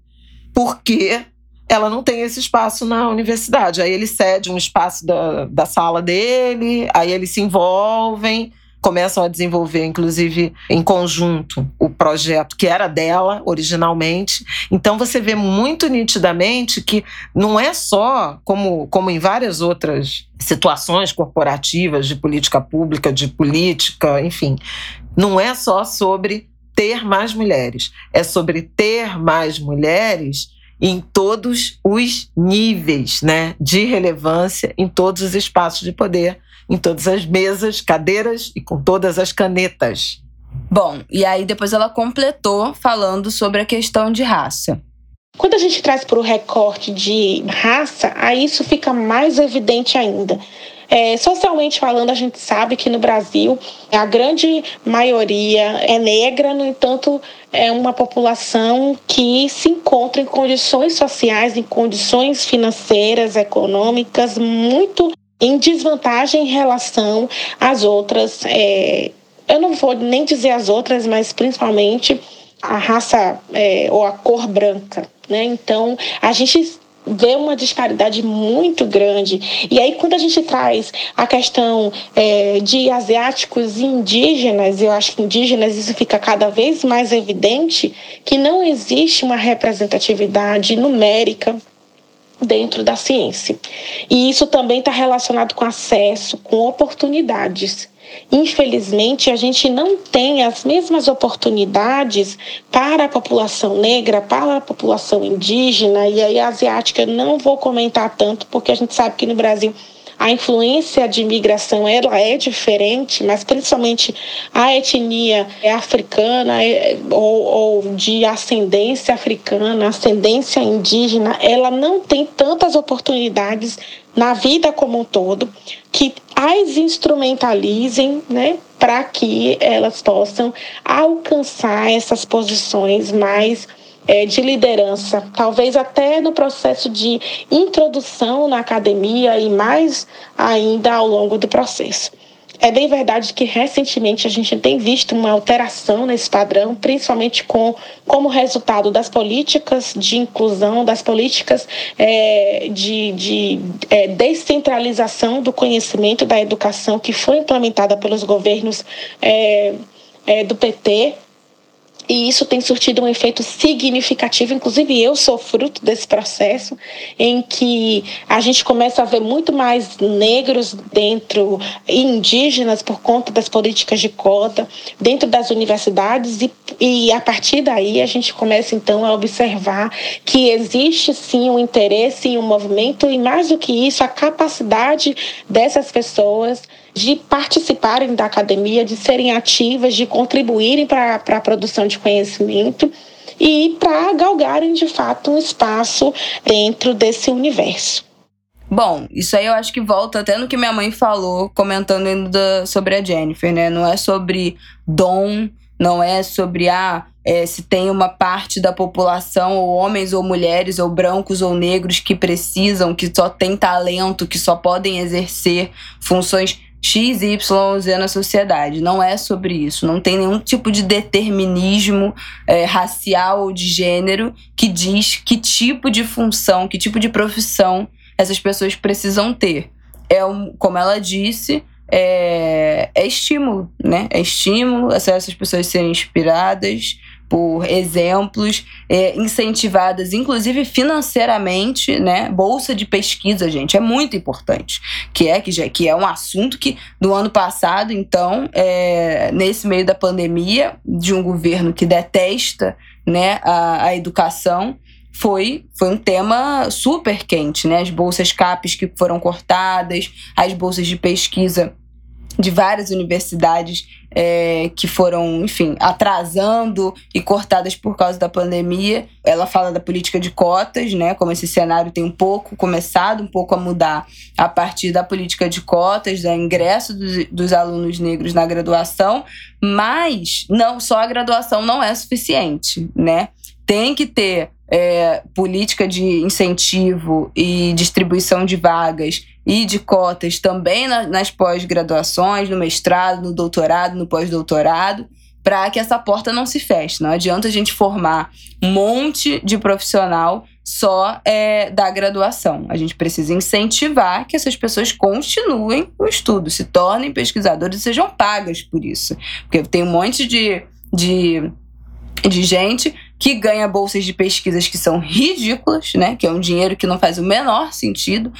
S1: porque ela não tem esse espaço na universidade. Aí ele cede um espaço da, da sala dele, aí eles se envolvem, começam a desenvolver, inclusive em conjunto, o projeto que era dela originalmente. Então você vê muito nitidamente que não é só, como, como em várias outras situações corporativas de política pública, de política, enfim, não é só sobre ter mais mulheres, é sobre ter mais mulheres em todos os níveis né, de relevância, em todos os espaços de poder em todas as mesas, cadeiras e com todas as canetas.
S2: Bom, e aí depois ela completou falando sobre a questão de raça.
S3: Quando a gente traz para o recorte de raça, aí isso fica mais evidente ainda. É, socialmente falando, a gente sabe que no Brasil a grande maioria é negra, no entanto, é uma população que se encontra em condições sociais, em condições financeiras, econômicas muito em desvantagem em relação às outras. É, eu não vou nem dizer as outras, mas principalmente a raça é, ou a cor branca. Né? Então, a gente vê uma disparidade muito grande. E aí, quando a gente traz a questão é, de asiáticos e indígenas, eu acho que indígenas isso fica cada vez mais evidente que não existe uma representatividade numérica dentro da ciência. E isso também está relacionado com acesso, com oportunidades. Infelizmente, a gente não tem as mesmas oportunidades para a população negra, para a população indígena e aí asiática. não vou comentar tanto, porque a gente sabe que no Brasil a influência de imigração ela é diferente, mas principalmente a etnia é africana é, ou, ou de ascendência africana, ascendência indígena, ela não tem tantas oportunidades na vida como um todo que as instrumentalizem, né, para que elas possam alcançar essas posições mais é, de liderança, talvez até no processo de introdução na academia e mais ainda ao longo do processo. É bem verdade que recentemente a gente tem visto uma alteração nesse padrão, principalmente com como resultado das políticas de inclusão, das políticas é, de, de é, descentralização do conhecimento da educação que foi implementada pelos governos é, é do PT e isso tem surtido um efeito significativo. Inclusive, eu sou fruto desse processo em que a gente começa a ver muito mais negros dentro, indígenas, por conta das políticas de cota, dentro das universidades, e, e a partir daí a gente começa então a observar que existe sim um interesse e um movimento, e mais do que isso, a capacidade dessas pessoas de participarem da academia, de serem ativas, de contribuírem para a produção de conhecimento e para galgarem de fato um espaço dentro desse universo.
S2: Bom, isso aí eu acho que volta até no que minha mãe falou, comentando ainda sobre a Jennifer, né? Não é sobre dom, não é sobre ah, é, se tem uma parte da população, ou homens ou mulheres, ou brancos ou negros, que precisam, que só tem talento, que só podem exercer funções X, Y, Z na sociedade. Não é sobre isso. Não tem nenhum tipo de determinismo é, racial ou de gênero que diz que tipo de função, que tipo de profissão essas pessoas precisam ter. É um, como ela disse, é, é estímulo, né? É estímulo essas pessoas serem inspiradas, por exemplos, é, incentivadas, inclusive financeiramente, né? Bolsa de pesquisa, gente, é muito importante. Que é que, já, que é um assunto que no ano passado, então, é, nesse meio da pandemia, de um governo que detesta né, a, a educação, foi, foi um tema super quente, né? As bolsas CAPES que foram cortadas, as bolsas de pesquisa de várias universidades é, que foram, enfim, atrasando e cortadas por causa da pandemia. Ela fala da política de cotas, né? Como esse cenário tem um pouco começado, um pouco a mudar a partir da política de cotas, do ingresso dos, dos alunos negros na graduação, mas não só a graduação não é suficiente, né? Tem que ter é, política de incentivo e distribuição de vagas e de cotas também na, nas pós-graduações, no mestrado, no doutorado, no pós-doutorado, para que essa porta não se feche. Não adianta a gente formar um monte de profissional só é, da graduação. A gente precisa incentivar que essas pessoas continuem o estudo, se tornem pesquisadores e sejam pagas por isso. Porque tem um monte de, de, de gente que ganha bolsas de pesquisas que são ridículas, né? Que é um dinheiro que não faz o menor sentido.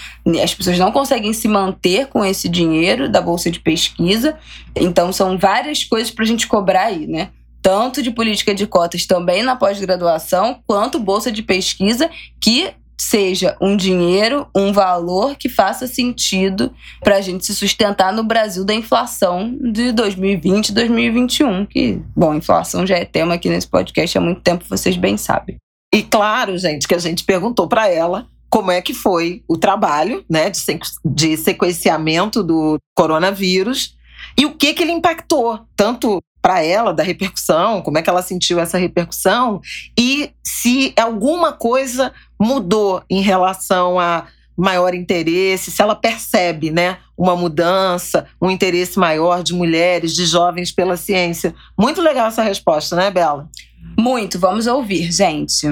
S2: As pessoas não conseguem se manter com esse dinheiro da bolsa de pesquisa. Então são várias coisas para a gente cobrar aí, né? Tanto de política de cotas também na pós-graduação, quanto bolsa de pesquisa que seja um dinheiro, um valor que faça sentido para a gente se sustentar no Brasil da inflação de 2020 e 2021. Que, bom, inflação já é tema aqui nesse podcast há muito tempo, vocês bem sabem.
S1: E claro, gente, que a gente perguntou para ela como é que foi o trabalho né, de, de sequenciamento do coronavírus e o que, que ele impactou, tanto para ela da repercussão, como é que ela sentiu essa repercussão e se alguma coisa mudou em relação a maior interesse, se ela percebe, né, uma mudança, um interesse maior de mulheres, de jovens pela ciência. Muito legal essa resposta, né, Bela?
S2: Muito, vamos ouvir, gente.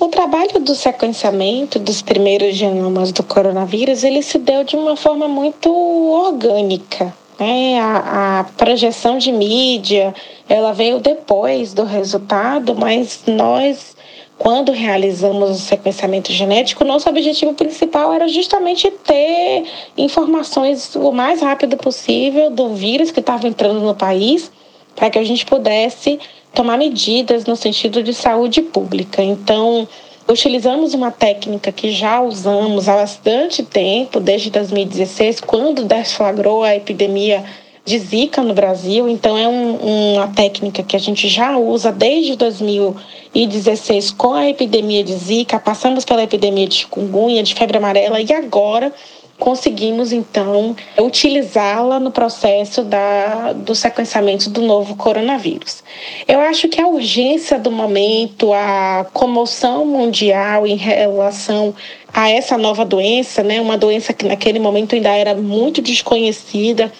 S3: O trabalho do sequenciamento dos primeiros genomas do coronavírus, ele se deu de uma forma muito orgânica. Né? A, a projeção de mídia, ela veio depois do resultado, mas nós quando realizamos o sequenciamento genético, nosso objetivo principal era justamente ter informações o mais rápido possível do vírus que estava entrando no país, para que a gente pudesse tomar medidas no sentido de saúde pública. Então, utilizamos uma técnica que já usamos há bastante tempo, desde 2016, quando deflagrou a epidemia de Zika no Brasil. Então, é um, uma técnica que a gente já usa desde 2016 com a epidemia de Zika. Passamos pela epidemia de chikungunya, de febre amarela e agora conseguimos então utilizá-la no processo da, do sequenciamento do novo coronavírus. Eu acho que a urgência do momento, a comoção mundial em relação a essa nova doença, né, uma doença que naquele momento ainda era muito desconhecida,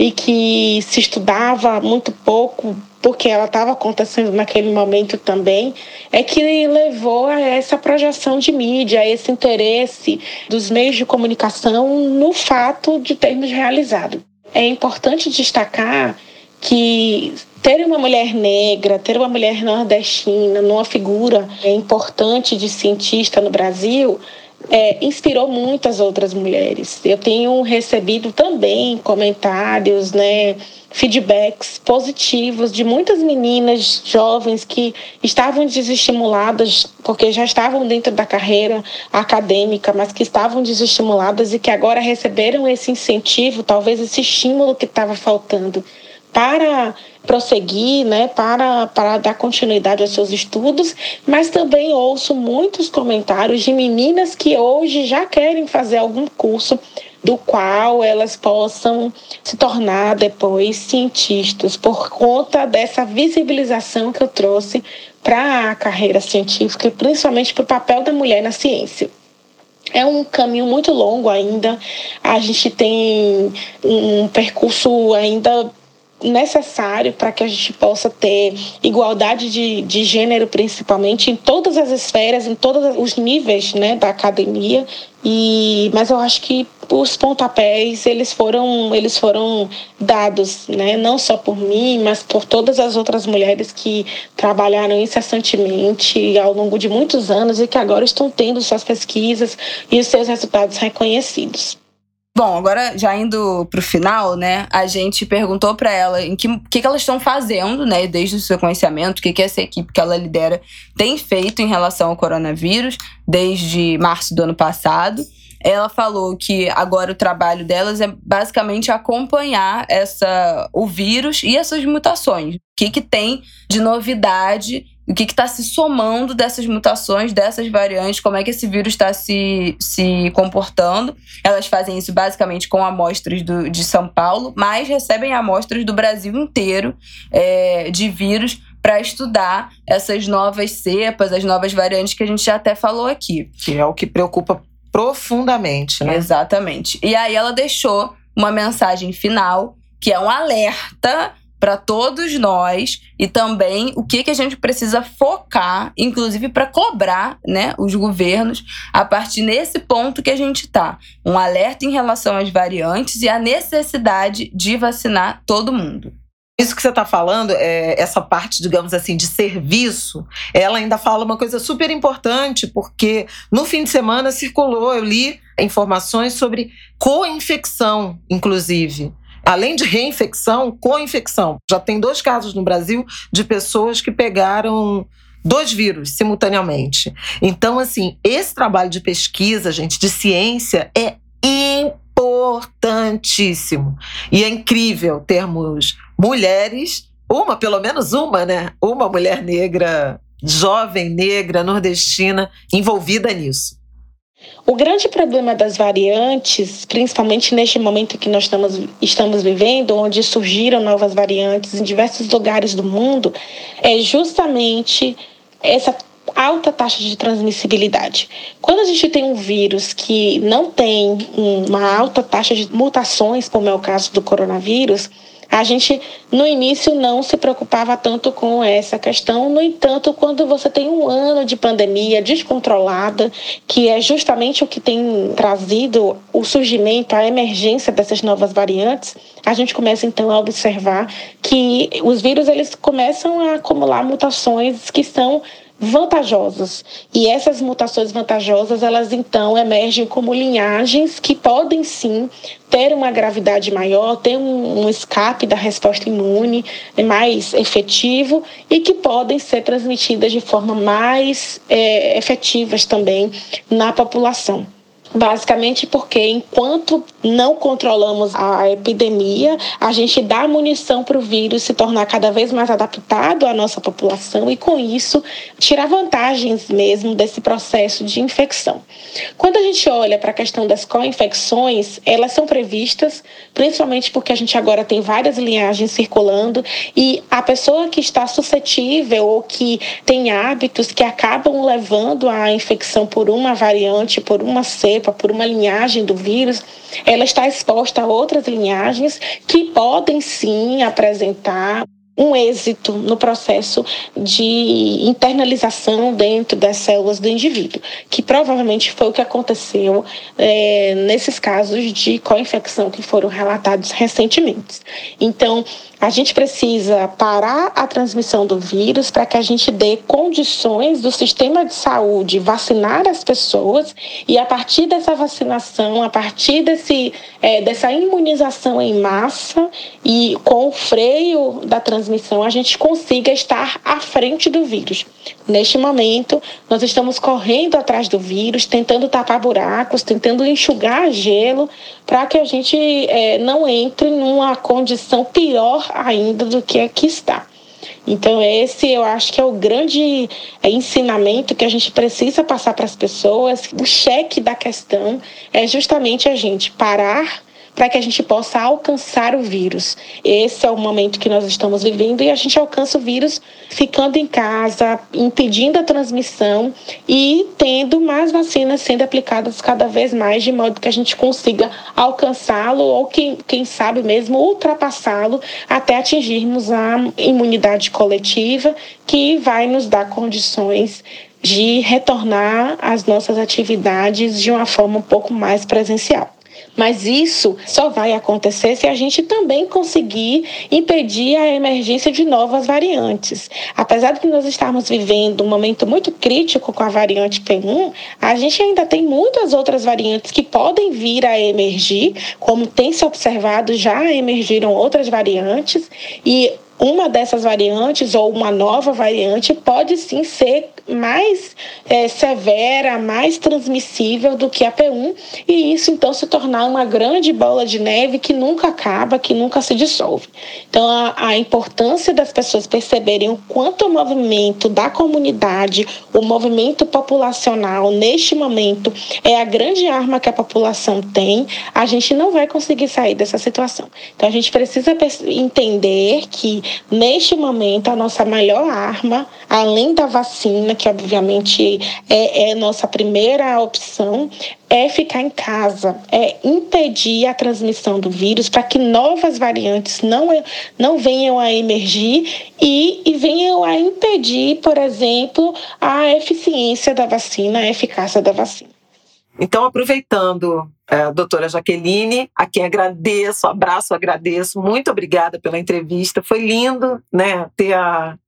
S3: e que se estudava muito pouco porque ela estava acontecendo naquele momento também, é que levou a essa projeção de mídia, a esse interesse dos meios de comunicação no fato de termos realizado. É importante destacar que ter uma mulher negra, ter uma mulher nordestina, numa figura importante de cientista no Brasil, é, inspirou muitas outras mulheres. Eu tenho recebido também comentários, né, feedbacks positivos de muitas meninas jovens que estavam desestimuladas porque já estavam dentro da carreira acadêmica, mas que estavam desestimuladas e que agora receberam esse incentivo, talvez esse estímulo que estava faltando para prosseguir, né, para, para dar continuidade aos seus estudos, mas também ouço muitos comentários de meninas que hoje já querem fazer algum curso do qual elas possam se tornar depois cientistas, por conta dessa visibilização que eu trouxe para a carreira científica e principalmente para o papel da mulher na ciência. É um caminho muito longo ainda. A gente tem um percurso ainda necessário para que a gente possa ter igualdade de, de gênero, principalmente em todas as esferas, em todos os níveis né, da academia. E, mas eu acho que os pontapés eles foram eles foram dados né não só por mim mas por todas as outras mulheres que trabalharam incessantemente ao longo de muitos anos e que agora estão tendo suas pesquisas e os seus resultados reconhecidos
S2: Bom, agora já indo pro final, né? A gente perguntou para ela em que, que, que elas estão fazendo, né? Desde o seu conhecimento, o que, que essa equipe que ela lidera tem feito em relação ao coronavírus desde março do ano passado. Ela falou que agora o trabalho delas é basicamente acompanhar essa, o vírus e essas mutações. O que, que tem de novidade o que está se somando dessas mutações, dessas variantes, como é que esse vírus está se, se comportando. Elas fazem isso basicamente com amostras do, de São Paulo, mas recebem amostras do Brasil inteiro é, de vírus para estudar essas novas cepas, as novas variantes que a gente já até falou aqui.
S1: Que é o que preocupa profundamente, né?
S2: Exatamente. E aí ela deixou uma mensagem final, que é um alerta para todos nós e também o que, que a gente precisa focar, inclusive para cobrar né, os governos a partir nesse ponto que a gente está. Um alerta em relação às variantes e a necessidade de vacinar todo mundo.
S1: Isso que você está falando, é, essa parte, digamos assim, de serviço, ela ainda fala uma coisa super importante, porque no fim de semana circulou, eu li informações sobre co-infecção, inclusive. Além de reinfecção, co-infecção. Já tem dois casos no Brasil de pessoas que pegaram dois vírus simultaneamente. Então, assim, esse trabalho de pesquisa, gente, de ciência, é importantíssimo. E é incrível termos mulheres, uma, pelo menos uma, né? Uma mulher negra, jovem negra, nordestina, envolvida nisso.
S3: O grande problema das variantes, principalmente neste momento que nós estamos, estamos vivendo, onde surgiram novas variantes em diversos lugares do mundo, é justamente essa alta taxa de transmissibilidade. Quando a gente tem um vírus que não tem uma alta taxa de mutações, como é o caso do coronavírus, a gente, no início, não se preocupava tanto com essa questão. No entanto, quando você tem um ano de pandemia descontrolada, que é justamente o que tem trazido o surgimento, a emergência dessas novas variantes, a gente começa então a observar que os vírus eles começam a acumular mutações que são vantajosas. E essas mutações vantajosas, elas então emergem como linhagens que podem sim ter uma gravidade maior, ter um, um escape da resposta imune mais efetivo e que podem ser transmitidas de forma mais é, efetivas também na população. Basicamente porque enquanto não controlamos a epidemia, a gente dá munição para o vírus se tornar cada vez mais adaptado à nossa população e com isso tirar vantagens mesmo desse processo de infecção. Quando a gente olha para a questão das co-infecções, elas são previstas principalmente porque a gente agora tem várias linhagens circulando e a pessoa que está suscetível ou que tem hábitos que acabam levando à infecção por uma variante, por uma cepa cepa, por uma linhagem do vírus, ela está exposta a outras linhagens que podem sim apresentar um êxito no processo de internalização dentro das células do indivíduo, que provavelmente foi o que aconteceu é, nesses casos de co-infecção que foram relatados recentemente. Então, a gente precisa parar a transmissão do vírus para que a gente dê condições do sistema de saúde vacinar as pessoas e a partir dessa vacinação, a partir desse, é, dessa imunização em massa e com o freio da transmissão, a gente consiga estar à frente do vírus. Neste momento, nós estamos correndo atrás do vírus, tentando tapar buracos, tentando enxugar gelo para que a gente é, não entre numa condição pior ainda do que aqui está. Então, esse eu acho que é o grande é, ensinamento que a gente precisa passar para as pessoas. O cheque da questão é justamente a gente parar para que a gente possa alcançar o vírus. Esse é o momento que nós estamos vivendo e a gente alcança o vírus ficando em casa, impedindo a transmissão e tendo mais vacinas sendo aplicadas cada vez mais, de modo que a gente consiga alcançá-lo ou, quem, quem sabe mesmo, ultrapassá-lo até atingirmos a imunidade coletiva, que vai nos dar condições de retornar às nossas atividades de uma forma um pouco mais presencial. Mas isso só vai acontecer se a gente também conseguir impedir a emergência de novas variantes. Apesar de que nós estarmos vivendo um momento muito crítico com a variante P1, a gente ainda tem muitas outras variantes que podem vir a emergir, como tem se observado, já emergiram outras variantes e uma dessas variantes ou uma nova variante pode sim ser mais é, severa, mais transmissível do que a P1, e isso então se tornar uma grande bola de neve que nunca acaba, que nunca se dissolve. Então, a, a importância das pessoas perceberem o quanto o movimento da comunidade, o movimento populacional, neste momento, é a grande arma que a população tem, a gente não vai conseguir sair dessa situação. Então, a gente precisa entender que Neste momento, a nossa melhor arma, além da vacina, que obviamente é, é nossa primeira opção, é ficar em casa, é impedir a transmissão do vírus para que novas variantes não, não venham a emergir e, e venham a impedir, por exemplo, a eficiência da vacina, a eficácia da vacina.
S1: Então, aproveitando, é, doutora Jaqueline, a quem agradeço, abraço, agradeço, muito obrigada pela entrevista. Foi lindo né, ter, a,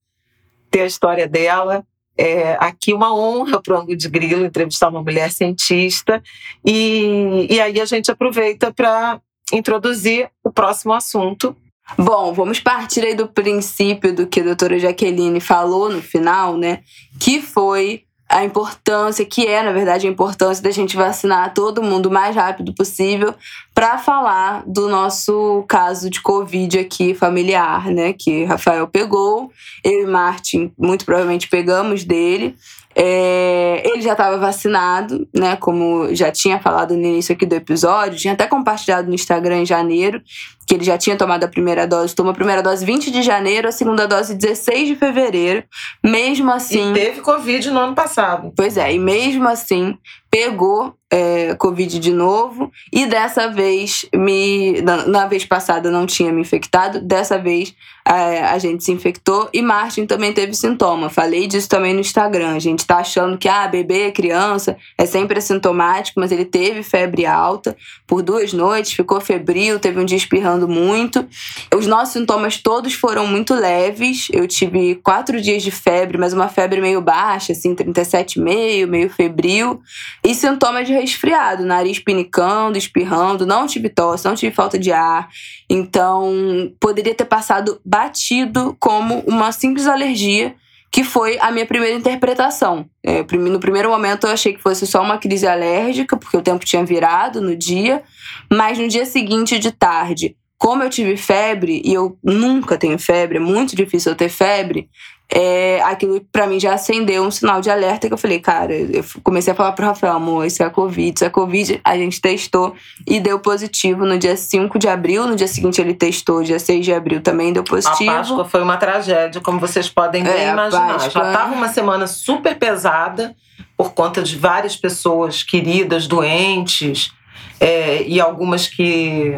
S1: ter a história dela. É, aqui uma honra para o Ângulo de Grilo entrevistar uma mulher cientista. E, e aí a gente aproveita para introduzir o próximo assunto.
S2: Bom, vamos partir aí do princípio do que a doutora Jaqueline falou no final, né? Que foi a importância, que é, na verdade, a importância da gente vacinar todo mundo o mais rápido possível para falar do nosso caso de Covid aqui familiar, né? Que Rafael pegou, eu e Martin muito provavelmente pegamos dele. É, ele já estava vacinado, né? Como já tinha falado no início aqui do episódio, tinha até compartilhado no Instagram em janeiro que ele já tinha tomado a primeira dose, tomou a primeira dose 20 de janeiro, a segunda dose 16 de fevereiro. Mesmo assim.
S1: E teve Covid no ano passado.
S2: Pois é, e mesmo assim pegou é, Covid de novo e dessa vez me na, na, vez passada não tinha me infectado, dessa vez é, a gente se infectou e Martin também teve sintoma. Falei disso também no Instagram. A gente tá achando que ah, bebê, criança é sempre assintomático, mas ele teve febre alta por duas noites, ficou febril, teve um dia espirrando muito. Os nossos sintomas todos foram muito leves. Eu tive quatro dias de febre, mas uma febre meio baixa, assim, 37,5, meio febril. E sintomas de resfriado, nariz pinicando, espirrando, não tive tosse, não tive falta de ar. Então, poderia ter passado batido como uma simples alergia, que foi a minha primeira interpretação. É, no primeiro momento eu achei que fosse só uma crise alérgica, porque o tempo tinha virado no dia, mas no dia seguinte de tarde, como eu tive febre, e eu nunca tenho febre, é muito difícil eu ter febre, é, aquilo para mim já acendeu um sinal de alerta que eu falei, cara, eu comecei a falar pro Rafael, amor, isso é Covid, isso é Covid. A gente testou e deu positivo no dia 5 de abril. No dia seguinte ele testou, dia 6 de abril também deu positivo.
S1: A Páscoa foi uma tragédia, como vocês podem bem é, imaginar. Páscoa... Já tava uma semana super pesada por conta de várias pessoas queridas, doentes. É, e algumas que,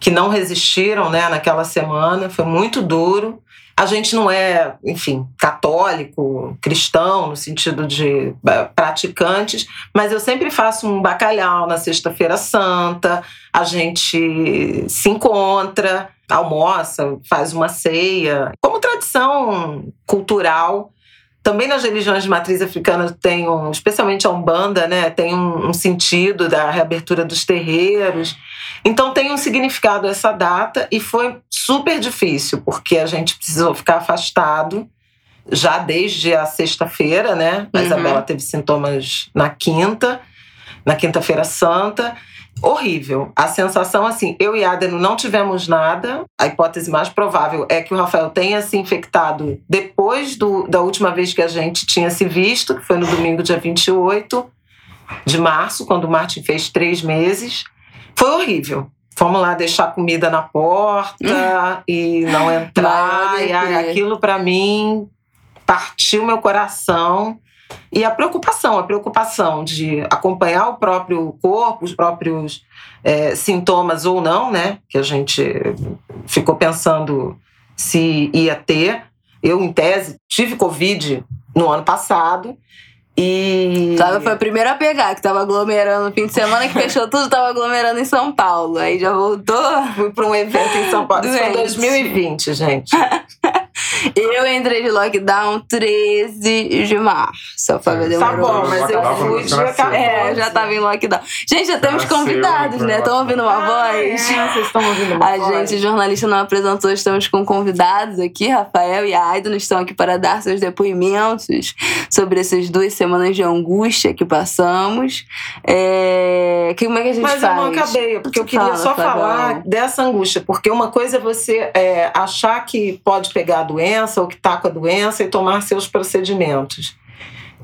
S1: que não resistiram né, naquela semana, foi muito duro. A gente não é, enfim, católico, cristão, no sentido de é, praticantes, mas eu sempre faço um bacalhau na Sexta-feira Santa, a gente se encontra, almoça, faz uma ceia, como tradição cultural também nas religiões de matriz africana tem um, especialmente a Umbanda, né, tem um, um, sentido da reabertura dos terreiros. Então tem um significado essa data e foi super difícil, porque a gente precisou ficar afastado já desde a sexta-feira, né? A uhum. Isabela teve sintomas na quinta, na quinta-feira santa horrível. A sensação, assim, eu e Adeno não tivemos nada. A hipótese mais provável é que o Rafael tenha se infectado depois do, da última vez que a gente tinha se visto, que foi no domingo, dia 28 de março, quando o Martin fez três meses. Foi horrível. Fomos lá deixar comida na porta e não entrar. e aquilo para mim partiu meu coração. E a preocupação, a preocupação de acompanhar o próprio corpo, os próprios é, sintomas ou não, né? Que a gente ficou pensando se ia ter. Eu, em tese, tive Covid no ano passado E.
S2: Flávia foi a primeira a pegar, que tava aglomerando no fim de semana, que fechou tudo, tava aglomerando em São Paulo. Aí já voltou.
S1: Fui para um evento em São Paulo. Isso foi em
S2: Doente.
S1: 2020, gente.
S2: Eu entrei de lockdown 13 de março. A Flávia
S1: Tá bom, mas eu fui
S4: nasceu.
S1: 14.
S2: É, eu já tava em lockdown. Gente, já temos convidados, né? Estão ouvindo uma
S1: Ah,
S2: voz?
S1: é, vocês estão ouvindo uma
S2: A
S1: voz?
S2: gente, jornalista não apresentou, estamos com convidados aqui. Rafael e a Aidan estão aqui para dar seus depoimentos sobre essas duas semanas de angústia que passamos. É... que- Como é que a gente
S1: Mas
S2: faz?
S1: eu não acabei, porque eu queria
S2: Fala,
S1: só falar dessa angústia, porque uma coisa é você é, achar que pode pegar a doença ou que está com a doença e tomar seus procedimentos.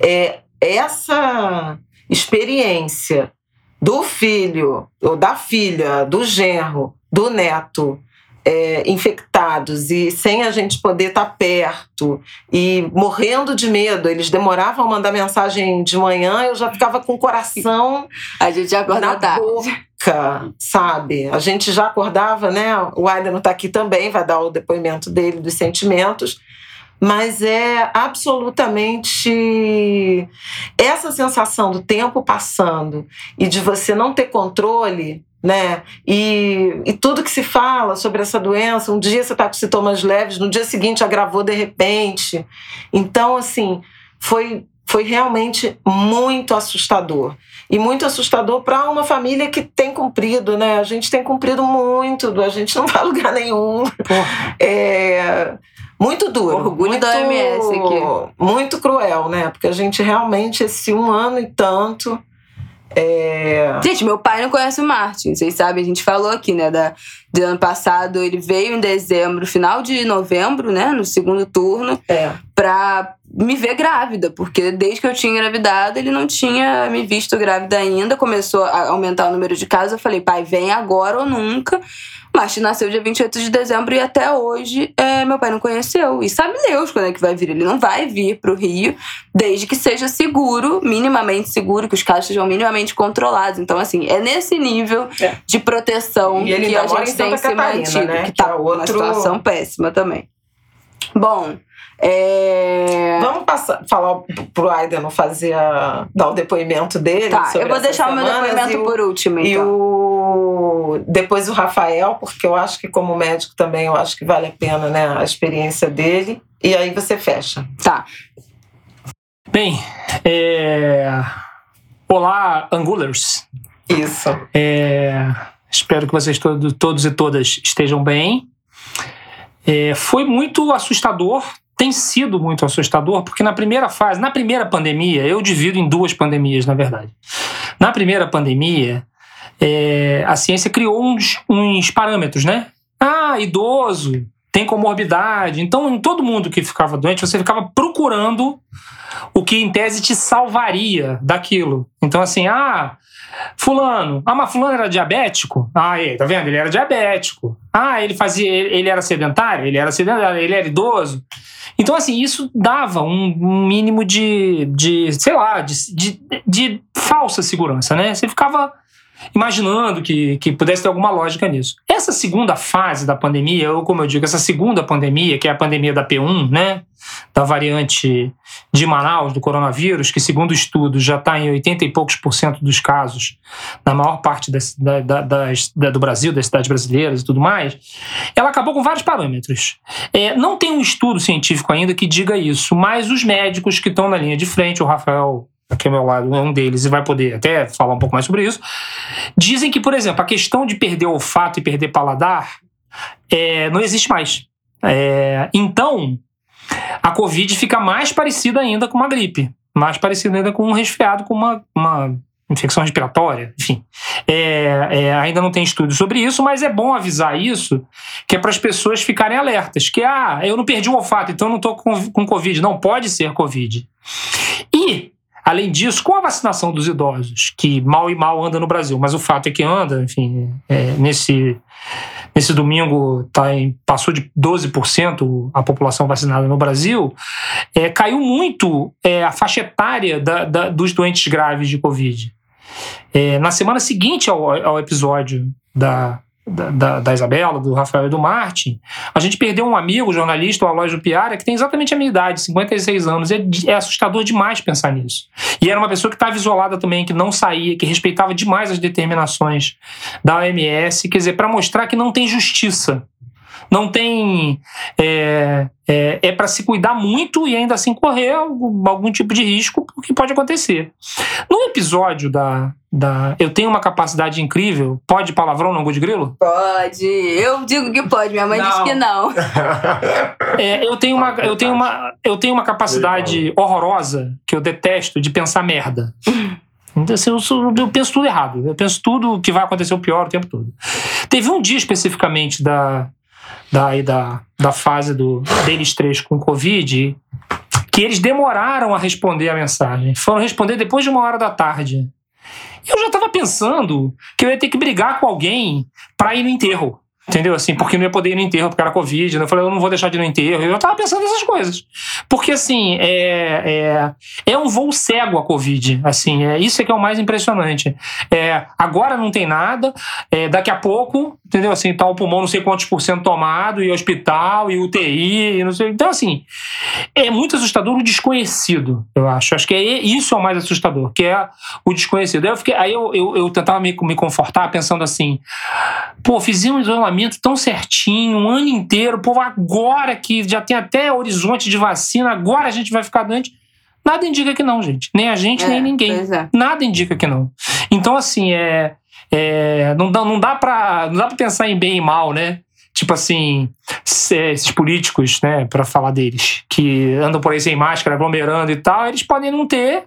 S1: É, essa experiência do filho, ou da filha, do genro, do neto, é, infectados e sem a gente poder estar perto e morrendo de medo, eles demoravam a mandar mensagem de manhã, eu já ficava com o coração
S2: A gente acorda
S1: na
S2: tarde.
S1: boca, sabe? A gente já acordava, né? O Aida não está aqui também, vai dar o depoimento dele dos sentimentos. Mas é absolutamente essa sensação do tempo passando e de você não ter controle, né? E, e tudo que se fala sobre essa doença, um dia você está com sintomas leves, no dia seguinte agravou de repente. Então, assim, foi, foi realmente muito assustador. E muito assustador para uma família que tem cumprido, né? A gente tem cumprido muito, a gente não vai a lugar nenhum. É muito duro.
S2: Orgulho
S1: muito,
S2: da OMS aqui.
S1: Muito cruel, né? Porque a gente realmente, esse um ano e tanto. É...
S2: Gente, meu pai não conhece o Martin, vocês sabem, a gente falou aqui, né? Da, do ano passado, ele veio em dezembro, final de novembro, né? No segundo turno,
S1: É.
S2: pra me ver grávida, porque desde que eu tinha engravidado, ele não tinha me visto grávida ainda. Começou a aumentar o número de casos. Eu falei, pai, vem agora ou nunca. Martin nasceu dia 28 de dezembro e até hoje é, meu pai não conheceu. E sabe Deus quando é que vai vir. Ele não vai vir pro Rio desde que seja seguro, minimamente seguro, que os casos sejam minimamente controlados. Então, assim, é nesse nível
S1: É.
S2: de proteção que a gente
S1: em
S2: tem
S1: Santa
S2: se mantido.
S1: né?
S2: Que
S1: Que
S2: tá
S1: é
S2: uma
S1: outro-
S2: situação péssima também. Bom, é...
S1: Vamos passar, falar pro Aida não fazer a, dar o depoimento dele.
S2: Tá,
S1: sobre
S2: eu vou deixar o meu depoimento
S1: e o-
S2: por último,
S1: E
S2: então.
S1: o depois o Rafael, porque eu acho que como médico também eu acho que vale a pena, né, a experiência dele. E aí você fecha.
S2: Tá.
S4: Bem, é... olá, Angulers.
S1: Isso.
S4: É, Espero que vocês todo- todos e todas estejam bem. É, Foi muito assustador, tem sido muito assustador, porque na primeira fase, na primeira pandemia, eu divido em duas pandemias, na verdade. Na primeira pandemia, é, a ciência criou uns, uns parâmetros, né? Ah, idoso, tem comorbidade. Então, em todo mundo que ficava doente, você ficava procurando o que em tese te salvaria daquilo. Então, assim, ah, fulano, ah, mas fulano era diabético? Ah, aí, tá vendo? Ele era diabético. Ah, ele fazia, ele era sedentário? Ele era sedentário, ele era idoso. Então, assim, isso dava um, um mínimo de, de sei lá, de, de, de falsa segurança, né? Você ficava imaginando que, que pudesse ter alguma lógica nisso. Essa segunda fase da pandemia, ou como eu digo, essa segunda pandemia, que é a pandemia da P1, né? Da variante de Manaus, do coronavírus, que segundo estudos já está em 80 e poucos por cento dos casos na maior parte das, da, da- das- da- do Brasil, das cidades brasileiras e tudo mais, ela acabou com vários parâmetros. É, não tem um estudo científico ainda que diga isso, mas os médicos que estão na linha de frente, o Rafael aqui ao meu lado é um deles e vai poder até falar um pouco mais sobre isso, dizem que, por exemplo, a questão de perder olfato e perder paladar é, não existe mais. É, então, a Covid fica mais parecida ainda com uma gripe, mais parecida ainda com um resfriado, com uma, uma infecção respiratória, enfim. É, é, ainda não tem estudo sobre isso, mas é bom avisar isso, que é para as pessoas ficarem alertas, que, ah, eu não perdi o olfato, então não estou com, com Covid. Não, pode ser Covid. E, além disso, com a vacinação dos idosos, que mal e mal anda no Brasil, mas o fato é que anda, enfim, é, nesse, nesse domingo tá em, passou de 12% a população vacinada no Brasil, é, caiu muito é, a faixa etária da- da- dos doentes graves de Covid. É, na semana seguinte ao, ao episódio da, da, da, da, Isabela, do Rafael e do Martin, a gente perdeu um amigo, jornalista, o Aloysio Piara, que tem exatamente a minha idade, 56 anos. É, é assustador demais pensar nisso. E era uma pessoa que estava isolada também, que não saía, que respeitava demais as determinações da OMS, quer dizer, para mostrar que não tem justiça não tem. É, é, é para se cuidar muito e ainda assim correr algum, algum tipo de risco, porque pode acontecer. No episódio da, da. Eu tenho uma capacidade incrível. Pode palavrão no Good Grilo?
S2: Pode. Eu digo que pode, minha mãe não. diz que não.
S4: É, eu, tenho uma, eu, tenho uma, eu tenho uma capacidade horrorosa que eu detesto de pensar merda. Então, assim, eu, sou, eu, penso tudo errado. Eu penso tudo que vai acontecer o pior o tempo todo. Teve um dia especificamente da, da, da, da fase do, deles três com Covid, que eles demoraram a responder a mensagem. Foram responder depois de uma hora da tarde. Eu já estava pensando que eu ia ter que brigar com alguém para ir no enterro. Entendeu? Assim, porque não ia poder ir no enterro porque era Covid. Né? Eu falei, eu não vou deixar de ir no enterro. Eu tava pensando nessas coisas. Porque, assim, é, é, é um voo cego a Covid. Assim, é, isso é que é o mais impressionante. É, agora não tem nada, é, daqui a pouco, entendeu? Assim, tá o pulmão não sei quantos por cento tomado, e hospital, e UTI, e não sei. Então, assim, é muito assustador o desconhecido, eu acho. Acho que é isso é o mais assustador, que é o desconhecido. Aí eu, fiquei, aí eu, eu, eu tentava me, me confortar pensando assim, pô, fizemos isolamento tão certinho, um ano inteiro, povo, agora que já tem até horizonte de vacina, agora a gente vai ficar doente. Nada indica que não, gente. Nem a gente, é, nem ninguém. É. Nada indica que não. Então, assim, é, é, não, dá, não, dá pra, não dá pra pensar em bem e mal, né? Tipo assim, esses políticos, né, para falar deles, que andam por aí sem máscara, aglomerando e tal, eles podem não ter.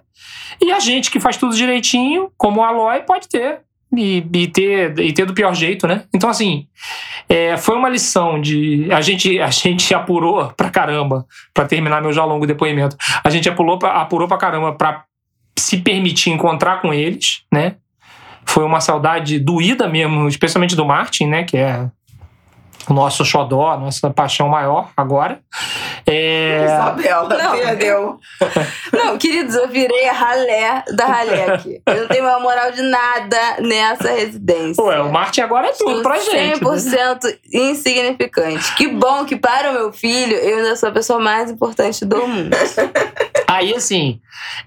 S4: E a gente que faz tudo direitinho, como o Aloy, pode ter e, e, ter, e ter do pior jeito, né? Então, assim, é, foi uma lição de. A gente, a gente apurou pra caramba, pra terminar meu já longo depoimento. A gente apurou pra, apurou pra caramba pra se permitir encontrar com eles, né? Foi uma saudade doída mesmo, especialmente do Martin, né? Que é o nosso xodó, a nossa paixão maior agora.
S1: É... Isabela, não, perdeu.
S2: Não, queridos, eu virei a ralé da ralé aqui. Eu não tenho uma moral de nada nessa residência.
S4: Ué, o Marte agora é tudo pra gente.
S2: 100% né? insignificante. Que bom que para o meu filho eu ainda sou a pessoa mais importante do mundo.
S4: Aí, assim,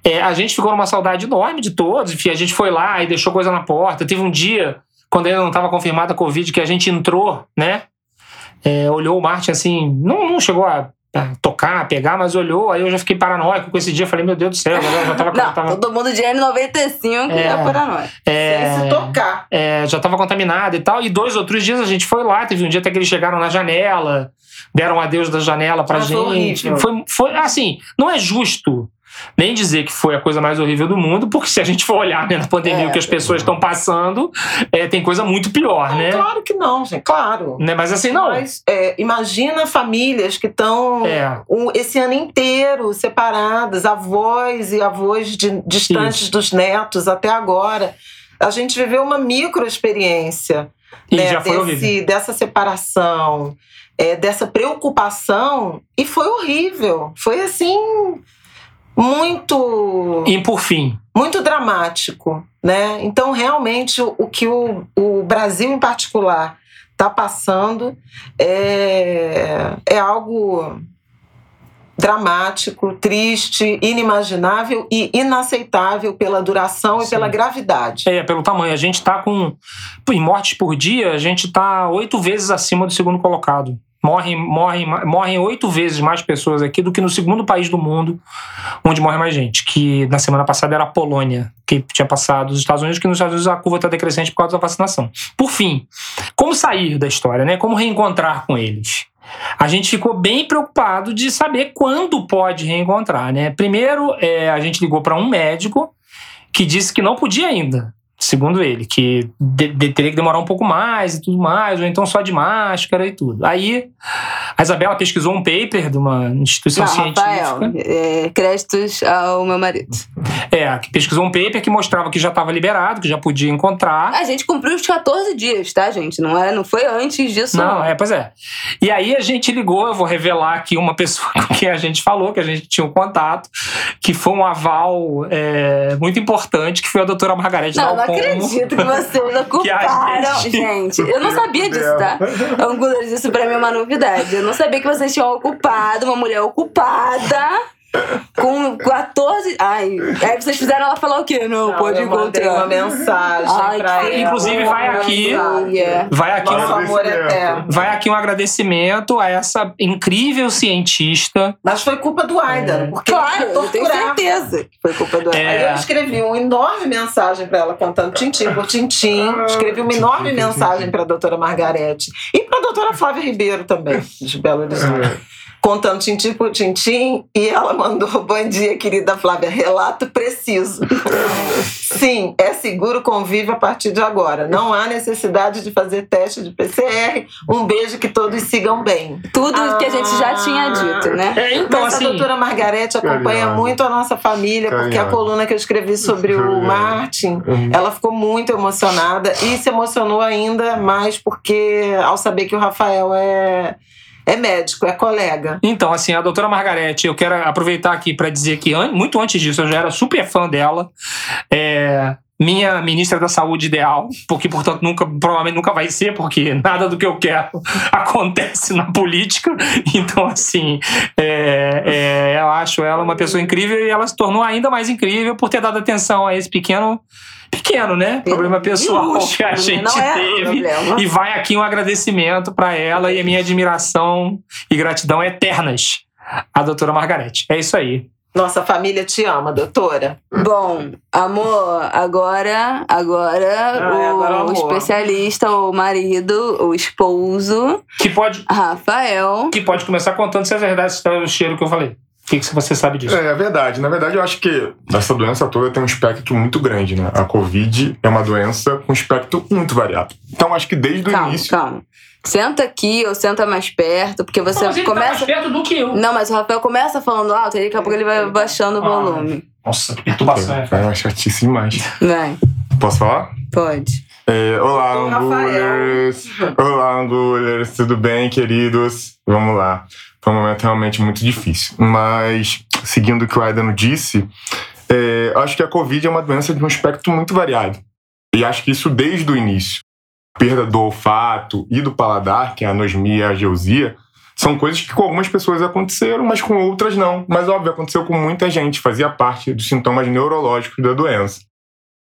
S4: é, a gente ficou numa saudade enorme de todos. Enfim, a gente foi lá e deixou coisa na porta. Teve um dia, quando ainda não estava confirmada a Covid, que a gente entrou, né? É, olhou o Martin assim, não, não chegou a tocar, pegar, mas olhou, aí eu já fiquei paranoico com esse dia, falei, meu Deus do céu, eu já tava...
S2: Não,
S4: tava...
S2: todo mundo de N95 é, é paranoico.
S1: É, Sem se tocar.
S4: É, já tava contaminado e tal, e dois outros dias a gente foi lá, teve um dia até que eles chegaram na janela, deram um adeus da janela pra mas gente. Foi, foi, assim, não é justo nem dizer que foi a coisa mais horrível do mundo, porque se a gente for olhar né, na pandemia é, o que as pessoas estão passando, é, tem coisa muito pior,
S1: não,
S4: né?
S1: Claro que não, gente, claro.
S4: Né? Mas assim, não. Mas,
S1: é, imagina famílias que estão é. um, esse ano inteiro separadas, avós e avós de, distantes Isso. dos netos até agora. A gente viveu uma micro experiência.
S4: Né,
S1: desse, dessa separação, é, dessa preocupação, e foi horrível. Foi assim muito.
S4: E por fim.
S1: Muito dramático, né? Então, realmente, o, o que o, o Brasil, em particular, está passando é, é algo dramático, triste, inimaginável e inaceitável pela duração Sim. e pela gravidade.
S4: É, pelo tamanho. A gente está com. Em mortes por dia, a gente está oito vezes acima do segundo colocado. Morrem, morrem, morrem oito vezes mais pessoas aqui do que no segundo país do mundo onde morre mais gente, que na semana passada era a Polônia, que tinha passado os Estados Unidos, que nos Estados Unidos a curva está decrescente por causa da vacinação. Por fim, como sair da história, né? Como reencontrar com eles? A gente ficou bem preocupado de saber quando pode reencontrar, né? Primeiro, é, a gente ligou para um médico que disse que não podia ainda segundo ele, que de, de, teria que demorar um pouco mais e tudo mais, ou então só de máscara e tudo. Aí a Isabela pesquisou um paper de uma instituição Não, científica. Rafael,
S2: é, créditos ao meu marido.
S4: É, que pesquisou um paper que mostrava que já estava liberado, que já podia encontrar.
S2: A gente cumpriu os 14 dias, tá, gente? Não, é, não foi antes disso.
S4: Não, não, é, pois é. E aí a gente ligou, eu vou revelar aqui uma pessoa com quem a gente falou, que a gente tinha um contato, que foi um aval é, muito importante, que foi a doutora Margarete como.
S2: Acredito que vocês ocuparam.
S4: gente-
S2: Gente, eu não sabia disso, tá? Angulers, isso pra mim é uma novidade. Eu não sabia que vocês tinham ocupado, uma mulher ocupada. Com 14. Ai, aí vocês fizeram ela falar o quê? Não, pode
S1: eu mandei
S2: encontrar.
S1: uma mensagem
S2: Ai,
S1: pra ela.
S4: Inclusive, vai aqui-
S2: Olha.
S4: Vai aqui, um, vai aqui um agradecimento a essa incrível cientista.
S1: Mas foi culpa do Aidan, porque
S2: Claro, eu tenho certeza que foi culpa do
S4: É.
S1: Aí eu escrevi uma enorme mensagem para ela, contando tintim por tintim. Escrevi uma enorme mensagem para a doutora Margarete. E para a doutora Flávia Ribeiro também, de Belo Horizonte. Contando tintim por tintim, e ela mandou: Bom dia, querida Flávia, relato preciso. Sim, é seguro convívio a partir de agora. Não há necessidade de fazer teste de PCR. Um beijo que todos sigam bem.
S2: Tudo que a gente já
S1: Ah.
S2: tinha dito, né?
S4: É, então,
S1: Mas
S4: assim.
S1: a doutora Margarete acompanha
S5: Carinhosa.
S1: muito a nossa família, porque a coluna que eu escrevi sobre o
S5: Carinhosa.
S1: Martin,
S5: Uhum.
S1: ela ficou muito emocionada e se emocionou ainda mais porque ao saber que o Rafael é, é médico, é colega.
S4: Então, assim, a doutora Margarete, eu quero aproveitar aqui para dizer que muito antes disso eu já era super fã dela. É, minha ministra da saúde ideal, porque, portanto, nunca, provavelmente nunca vai ser, porque nada do que eu quero acontece na política. Então, assim, é, é, eu acho ela uma pessoa incrível e ela se tornou ainda mais incrível por ter dado atenção a esse pequeno, pequeno, né? Problema pessoal que a
S2: né?
S4: gente
S2: Não é
S4: teve.
S2: problema.
S4: E vai aqui um agradecimento para ela e a minha admiração e gratidão eternas à doutora Margarete. É isso aí.
S1: Nossa família te ama, doutora.
S2: Bom, amor, agora, agora,
S1: Ai,
S2: o,
S1: agora o
S2: especialista, o marido, o esposo,
S4: Que pode,
S2: Rafael.
S4: que pode começar contando se é verdade se é o cheiro que eu falei. O que, que você sabe disso?
S5: É, é verdade. Na verdade, eu acho que essa doença toda tem um espectro muito grande, né? A Covid é uma doença com um espectro muito variado. Então, acho que desde o
S2: Calma,
S5: início.
S2: calma. Senta aqui ou senta mais perto, porque você
S4: Mas ele tá mais
S2: começa.
S4: perto do que eu.
S2: Não, mas o Rafael começa falando alto, aí daqui a pouco ele vai baixando o
S4: Ah.
S2: volume.
S4: Nossa, que perturbação. é.
S5: É uma chatice demais.
S2: Vai,
S5: Posso falar?
S2: pode.
S5: É, olá. Angulers! Olá, Angulers! Tudo bem, queridos? Vamos lá. Foi um momento realmente muito difícil. Mas, seguindo o que o Aidano disse, é, acho que a Covid é uma doença de um espectro muito variado. E acho que isso desde o início. Perda do olfato e do paladar, que é a anosmia e a ageusia, são coisas que com algumas pessoas aconteceram, mas com outras não. Mas, óbvio, aconteceu com muita gente, fazia parte dos sintomas neurológicos da doença.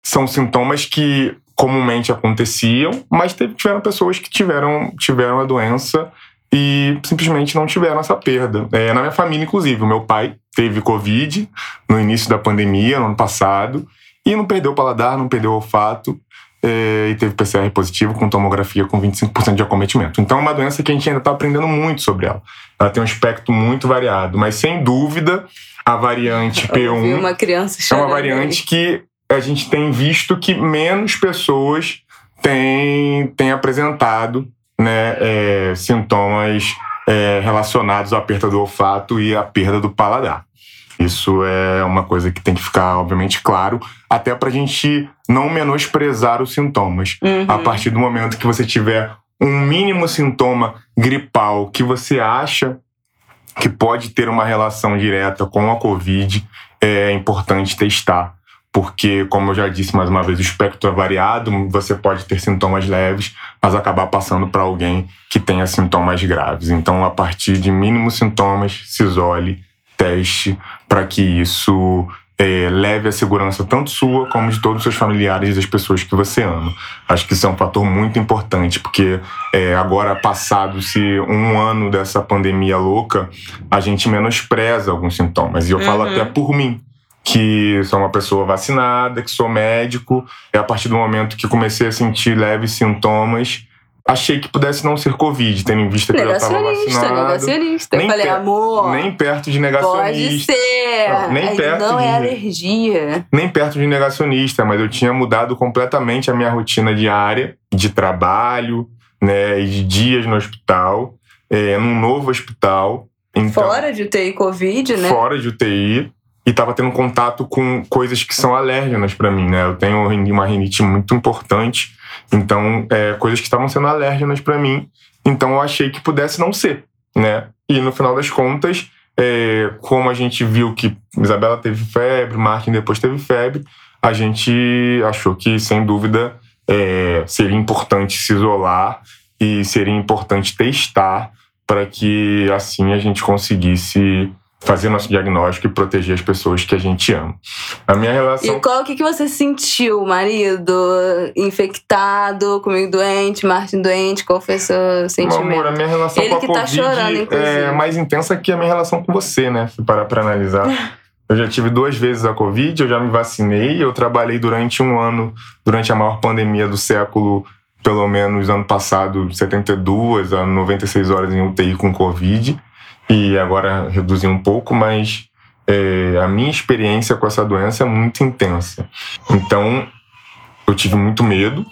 S5: São sintomas que comumente aconteciam, mas tiveram pessoas que tiveram, tiveram a doença e simplesmente não tiveram essa perda. É, na minha família, inclusive, o meu pai teve Covid no início da pandemia, no ano passado, e não perdeu o paladar, não perdeu o olfato, é, e teve PCR positivo com tomografia com 25% de acometimento. Então é uma doença que a gente ainda está aprendendo muito sobre ela. Ela tem um espectro muito variado, mas sem dúvida a variante
S2: Eu vi
S5: P1
S2: uma criança
S5: é uma variante que a gente tem visto que menos pessoas têm, têm apresentado né, é, sintomas é, relacionados à perda do olfato e à perda do paladar. Isso é uma coisa que tem que ficar, obviamente, claro, até para a gente não menosprezar os sintomas.
S2: Uhum.
S5: A partir do momento que você tiver um mínimo sintoma gripal que você acha que pode ter uma relação direta com a Covid, é importante testar. Porque, como eu já disse mais uma vez, o espectro é variado, você pode ter sintomas leves, mas acabar passando para alguém que tenha sintomas graves. Então, a partir de mínimos sintomas, se isole, teste, para que isso é, leve a segurança tanto sua como de todos os seus familiares e das pessoas que você ama. Acho que isso é um fator muito importante, porque é, agora, passado-se um ano dessa pandemia louca, a gente menospreza alguns sintomas. E eu falo
S2: Uhum.
S5: até por mim, que sou uma pessoa vacinada, que sou médico, e a partir do momento que comecei a sentir leves sintomas, achei que pudesse não ser Covid, tendo em vista que eu já estava
S2: Negacionista,
S5: vacinado.
S2: negacionista. Eu
S5: Nem
S2: falei,
S5: per-
S2: amor,
S5: Nem perto de
S2: pode
S5: negacionista.
S2: ser.
S5: Não, nem
S2: Aí,
S5: perto
S2: não é
S5: de-
S2: alergia.
S5: nem perto de negacionista, mas eu tinha mudado completamente a minha rotina diária de trabalho, né, e de dias no hospital, é, num novo hospital. Então,
S2: Fora de UTI Covid, né?
S5: fora de UTI e estava tendo contato com coisas que são alérgenas para mim, né? Eu tenho uma rinite muito importante, então é, coisas que estavam sendo alérgenas para mim, então eu achei que pudesse não ser, né? E no final das contas é, como a gente viu que Isabela teve febre, Martin depois teve febre, a gente achou que, sem dúvida, é, seria importante se isolar e seria importante testar para que assim a gente conseguisse fazer nosso diagnóstico e proteger as pessoas que a gente ama. A minha relação.
S2: E qual que, que você sentiu, marido? Infectado, comigo doente, Martin doente? Qual foi o seu sentimento?
S5: Meu amor, a minha relação
S2: Ele
S5: com a
S2: que tá
S5: Covid
S2: chorando, inclusive.
S5: é mais intensa que a minha relação com você, né? Se parar pra analisar. Eu já tive duas vezes a Covid, eu já me vacinei, eu trabalhei durante um ano, durante a maior pandemia do século, pelo menos ano passado, 72 a 96 horas em UTI com Covid e agora reduzi um pouco, mas é, a minha experiência com essa doença é muito intensa. Então, eu tive muito medo,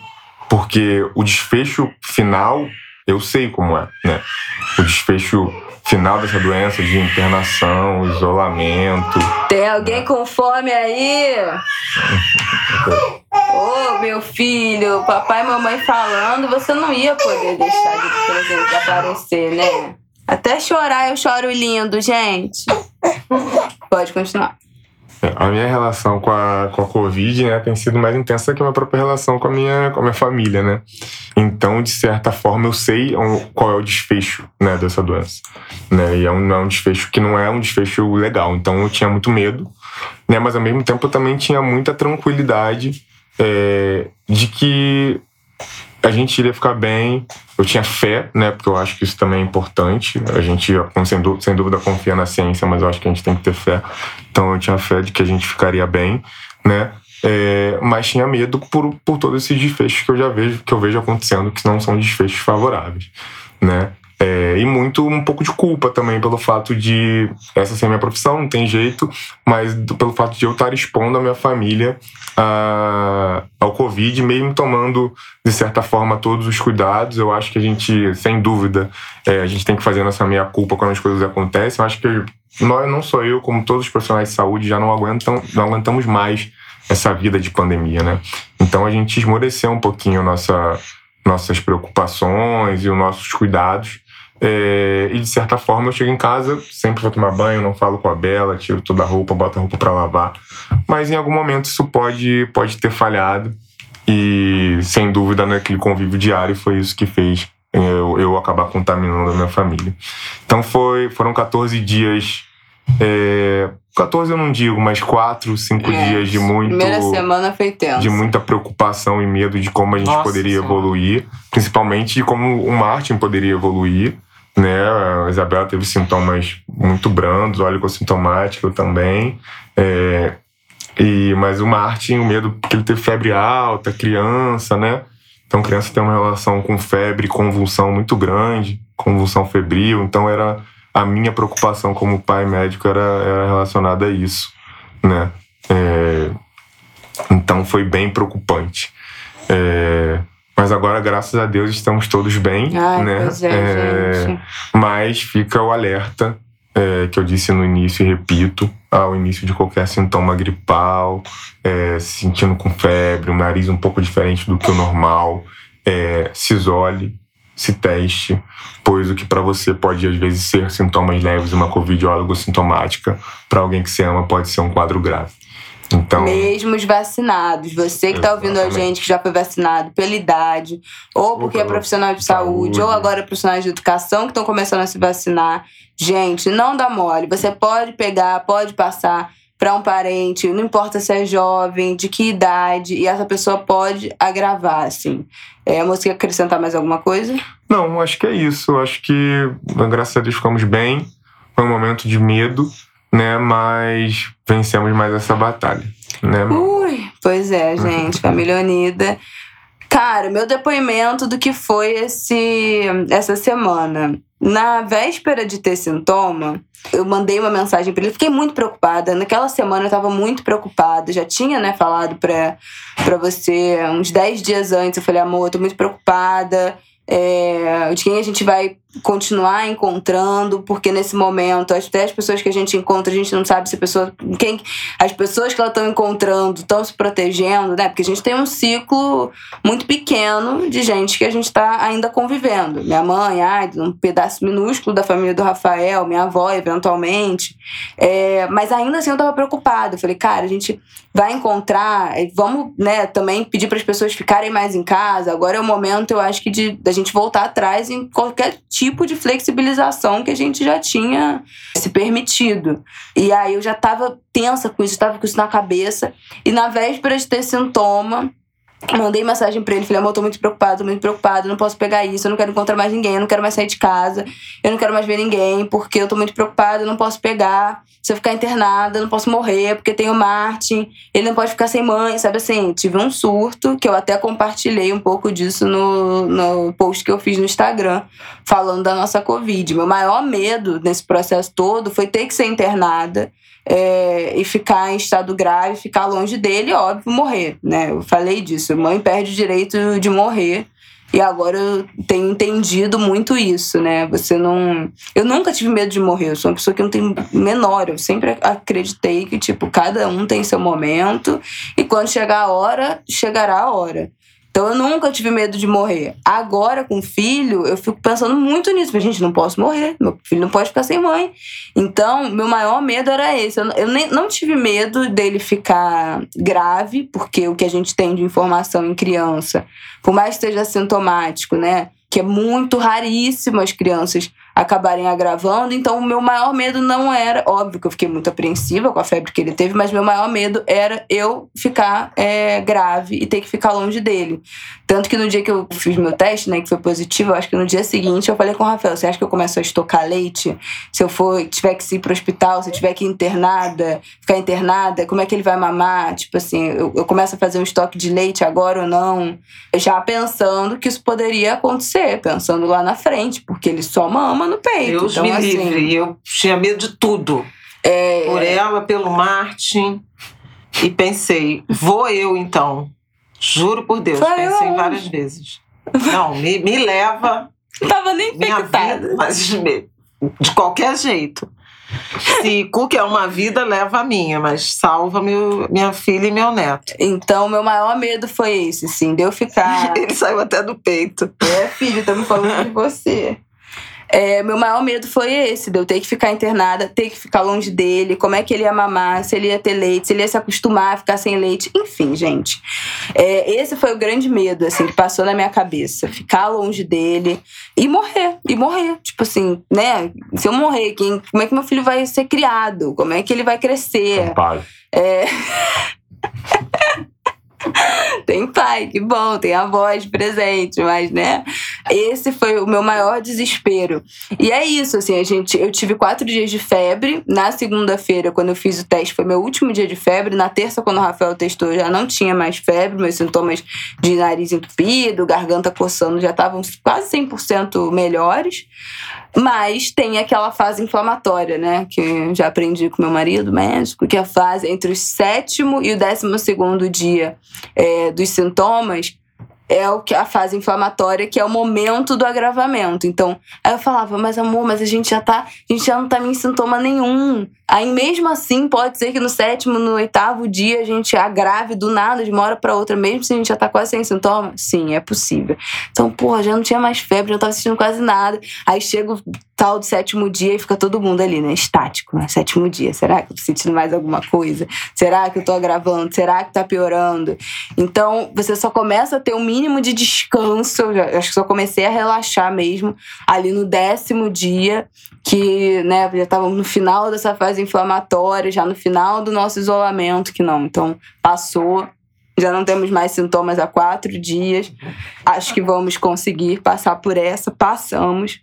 S5: porque o desfecho final, eu sei como é, né? O desfecho final dessa doença de internação, isolamento.
S2: Tem alguém com fome aí? Ô, meu filho, papai e mamãe falando, você não ia poder deixar de aparecer, né? Até chorar eu choro lindo, gente. Pode continuar.
S5: A minha relação com a, com a Covid né, tem sido mais intensa que a minha própria relação com a minha, com a minha família, né? Então, de certa forma, eu sei qual é o desfecho né, dessa doença. Né? E é um, é um desfecho que não é um desfecho legal. Então, eu tinha muito medo, né? Mas, ao mesmo tempo, eu também tinha muita tranquilidade é, de que a gente iria ficar bem. Eu tinha fé, né? Porque eu acho que isso também é importante. A gente, sem dú- sem dúvida, confia na ciência, mas eu acho que a gente tem que ter fé. Então eu tinha fé de que a gente ficaria bem, né? É, mas tinha medo por, por todos esses desfechos que eu já vejo, que eu vejo acontecendo, que não são desfechos favoráveis, né? É, e muito um pouco de culpa também pelo fato de essa ser minha profissão, não tem jeito, mas do- pelo fato de eu estar expondo a minha família a- ao Covid, mesmo tomando de certa forma todos os cuidados. Eu acho que a gente, sem dúvida, é, a gente tem que fazer nossa meia culpa quando as coisas acontecem. Eu acho que nós, não só eu, como todos os profissionais de saúde, já não aguentam, não aguentamos mais essa vida de pandemia, né? Então a gente esmoreceu um pouquinho nossa, nossas preocupações e os nossos cuidados. É, e de certa forma eu chego em casa, sempre vou tomar banho, não falo com a Bela, tiro toda a roupa, boto a roupa para lavar. Mas em algum momento isso pode, pode ter falhado. E sem dúvida naquele convívio diário foi isso que fez eu, eu acabar contaminando a minha família. Então foi, foram 14 dias. É, 14 eu não digo, mas 4, 5
S2: É,
S5: dias de muito
S2: Primeira semana foi tensa.
S5: de muita preocupação e medo de como a gente
S4: Nossa
S5: poderia
S4: Senhora.
S5: evoluir, principalmente de como o Martin poderia evoluir. Né? A Isabela teve sintomas muito brandos, óleo sintomático também. É, e, mas o Martin, o medo, porque ele teve febre alta, criança, né? Então, criança tem uma relação com febre, convulsão muito grande, convulsão febril. Então, era a minha preocupação como pai médico era, era relacionada a isso, né? É, então, foi bem preocupante. É, mas agora, graças a Deus, estamos todos bem,
S2: Ai,
S5: né?
S2: pois é, gente.
S5: Mas fica o alerta é, que eu disse no início e repito, ao início de qualquer sintoma gripal, é, se sentindo com febre, um nariz um pouco diferente do que o normal, é, se isole, se teste, pois o que para você pode às vezes ser sintomas leves, uma covid sintomática, para alguém que você ama pode ser um quadro grave. Então,
S2: Mesmo os vacinados, você que tá ouvindo a gente que já foi vacinado pela idade, ou porque é profissional de saúde,
S5: saúde.
S2: ou agora é profissionais de educação que estão começando a se vacinar. Gente, não dá mole. Você pode pegar, pode passar para um parente, não importa se é jovem, de que idade, e essa pessoa pode agravar, assim. É, moça quer acrescentar mais alguma coisa?
S5: Não, acho que é isso. Acho que, graças a Deus, ficamos bem. Foi um momento de medo, né? Mas vencemos mais essa batalha, né?
S2: Ui, pois é, gente, família unida. Cara, meu depoimento do que foi esse essa semana. Na véspera de ter sintoma, eu mandei uma mensagem pra ele. Fiquei muito preocupada. Naquela semana eu tava muito preocupada. Já tinha, né, falado pra, pra você uns 10 dias antes. Eu falei, amor, eu tô muito preocupada. É, de quem a gente vai continuar encontrando, porque nesse momento, até as pessoas que a gente encontra, a gente não sabe se a pessoa. Quem, as pessoas que elas estão encontrando estão se protegendo, né? Porque a gente tem um ciclo muito pequeno de gente que a gente está ainda convivendo. Minha mãe, ai, um pedaço minúsculo da família do Rafael, minha avó, eventualmente. É, mas ainda assim eu estava preocupada. Eu falei, cara, a gente vai encontrar, vamos, né, também pedir para as pessoas ficarem mais em casa. Agora é o momento, eu acho que, de da gente voltar atrás em qualquer tipo de flexibilização que a gente já tinha se permitido. E aí eu já estava tensa com isso, estava com isso na cabeça. E na véspera de ter sintoma, Mandei mensagem pra ele, falei, amor, tô muito preocupado, tô muito preocupado, não posso pegar isso, eu não quero encontrar mais ninguém, eu não quero mais sair de casa, eu não quero mais ver ninguém, porque eu tô muito preocupado, eu não posso pegar, se eu ficar internada, eu não posso morrer, porque tem o Martin, ele não pode ficar sem mãe, sabe assim? Tive um surto, que eu até compartilhei um pouco disso no, no post que eu fiz no Instagram, falando da nossa Covid. Meu maior medo nesse processo todo foi ter que ser internada é, e ficar em estado grave, ficar longe dele, óbvio, morrer, né? Eu falei disso. Mãe perde o direito de morrer. E agora eu tenho entendido muito isso, né? Você não. Eu nunca tive medo de morrer. Eu sou uma pessoa que não tem menor. Eu sempre acreditei que, tipo, cada um tem seu momento. E quando chegar a hora, chegará a hora. Então eu nunca tive medo de morrer. Agora, com filho, eu fico pensando muito nisso. Gente, não posso morrer. Meu filho não pode ficar sem mãe. Então, meu maior medo era esse. Eu, eu nem, não tive medo dele ficar grave, porque o que a gente tem de informação em criança, por mais que esteja sintomático, né? Que é muito raríssimo as crianças acabarem agravando. Então, o meu maior medo não era. Óbvio que eu fiquei muito apreensiva com a febre que ele teve, mas meu maior medo era eu ficar é, grave e ter que ficar longe dele. Tanto que no dia que eu fiz meu teste, né, que foi positivo, eu acho que no dia seguinte eu falei com o Rafael: você acha que eu começo a estocar leite? Se eu for, tiver que ir pro hospital, se eu tiver que ir internada, ficar internada, como é que ele vai mamar? Tipo assim, eu, eu começo a fazer um estoque de leite agora ou não? Já pensando que isso poderia acontecer, pensando lá na frente, porque ele só mama no peito.
S1: Deus
S2: então,
S1: me
S2: assim,
S1: livre. Eu tinha medo de tudo.
S2: É,
S1: Por ela, pelo Martin. E pensei, vou eu então. Juro por Deus.
S2: Vai
S1: pensei várias vezes. Não, me, me leva
S2: não tava nem infectada.
S1: vida, mas de qualquer jeito. Se Cuca é uma vida, leva a minha, mas salva meu, minha filha e meu neto.
S2: Então, meu maior medo foi esse, sim, de eu ficar.
S1: Ele saiu até do peito.
S2: é, filho, estamos falando de você. É, meu maior medo foi esse, de eu ter que ficar internada, ter que ficar longe dele, como é que ele ia mamar, se ele ia ter leite, se ele ia se acostumar a ficar sem leite, enfim, gente. É, esse foi o grande medo, assim, que passou na minha cabeça. Ficar longe dele e morrer, e morrer. Tipo assim, né? Se eu morrer, quem, como é que meu filho vai ser criado? Como é que ele vai crescer?
S5: Pai.
S2: É. tem pai, que bom, tem a voz presente, mas né? Esse foi o meu maior desespero. E é isso, assim, a gente, eu tive quatro dias de febre. Na segunda-feira, quando eu fiz o teste, foi meu último dia de febre. Na terça, quando o Rafael testou, eu já não tinha mais febre, meus sintomas de nariz entupido, garganta coçando já estavam quase 100% melhores. Mas tem aquela fase inflamatória, né? Que já aprendi com meu marido, médico, que é a fase entre o sétimo e o décimo segundo dia é, dos sintomas é o que a fase inflamatória, que é o momento do agravamento. Então, aí eu falava, mas amor, mas a gente já tá, a gente já não tá em sintoma nenhum. Aí mesmo assim, pode ser que no sétimo, no oitavo dia a gente agrave do nada, de uma hora pra outra, mesmo se a gente já tá quase sem sintoma? Sim, é possível. Então, porra, já não tinha mais febre, já tava sentindo quase nada. Aí chega o tal do sétimo dia e fica todo mundo ali, né? Estático, né? Sétimo dia. Será que eu tô sentindo mais alguma coisa? Será que eu tô agravando? Será que tá piorando? Então, você só começa a ter um mínimo de descanso. Eu acho que só comecei a relaxar mesmo ali no décimo dia, que, né, já estávamos no final dessa fase inflamatória, já no final do nosso isolamento, que não. Então, passou. Já não temos mais sintomas há quatro dias. Acho que vamos conseguir passar por essa. Passamos.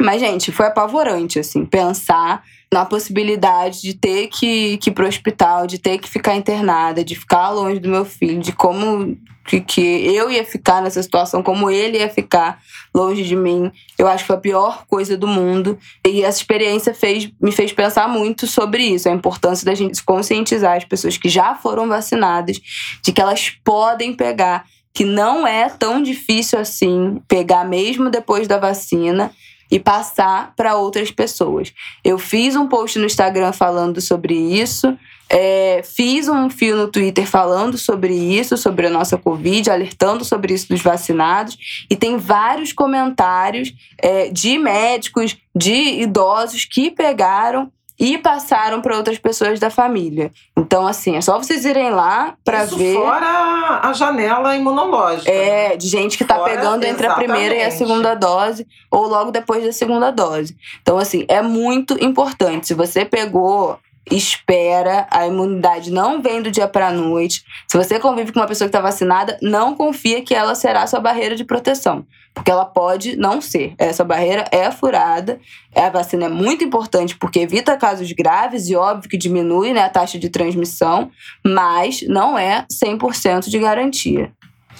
S2: Mas, gente, foi apavorante, assim, pensar na possibilidade de ter que, que ir pro hospital, de ter que ficar internada, de ficar longe do meu filho, de como que, que eu ia ficar nessa situação, como ele ia ficar longe de mim. Eu acho que foi a pior coisa do mundo. E essa experiência fez, me fez pensar muito sobre isso, a importância da gente conscientizar as pessoas que já foram vacinadas de que elas podem pegar, que não é tão difícil assim pegar mesmo depois da vacina e passar para outras pessoas. Eu fiz um post no Instagram falando sobre isso. É, fiz um fio no Twitter falando sobre isso, sobre a nossa Covid, alertando sobre isso dos vacinados, e tem vários comentários é, de médicos, de idosos que pegaram e passaram para outras pessoas da família. Então, assim, é só vocês irem lá para ver.
S1: Fora a janela imunológica.
S2: É, de gente que tá pegando entre a primeira e a segunda dose, ou logo depois da segunda dose. Então, assim, é muito importante. Se você pegou espera, a imunidade não vem do dia para noite. Se você convive com uma pessoa que está vacinada, não confia que ela será sua barreira de proteção, porque ela pode não ser. Essa barreira é furada. A vacina é muito importante porque evita casos graves e óbvio que diminui né, a taxa de transmissão, mas não é 100% de garantia.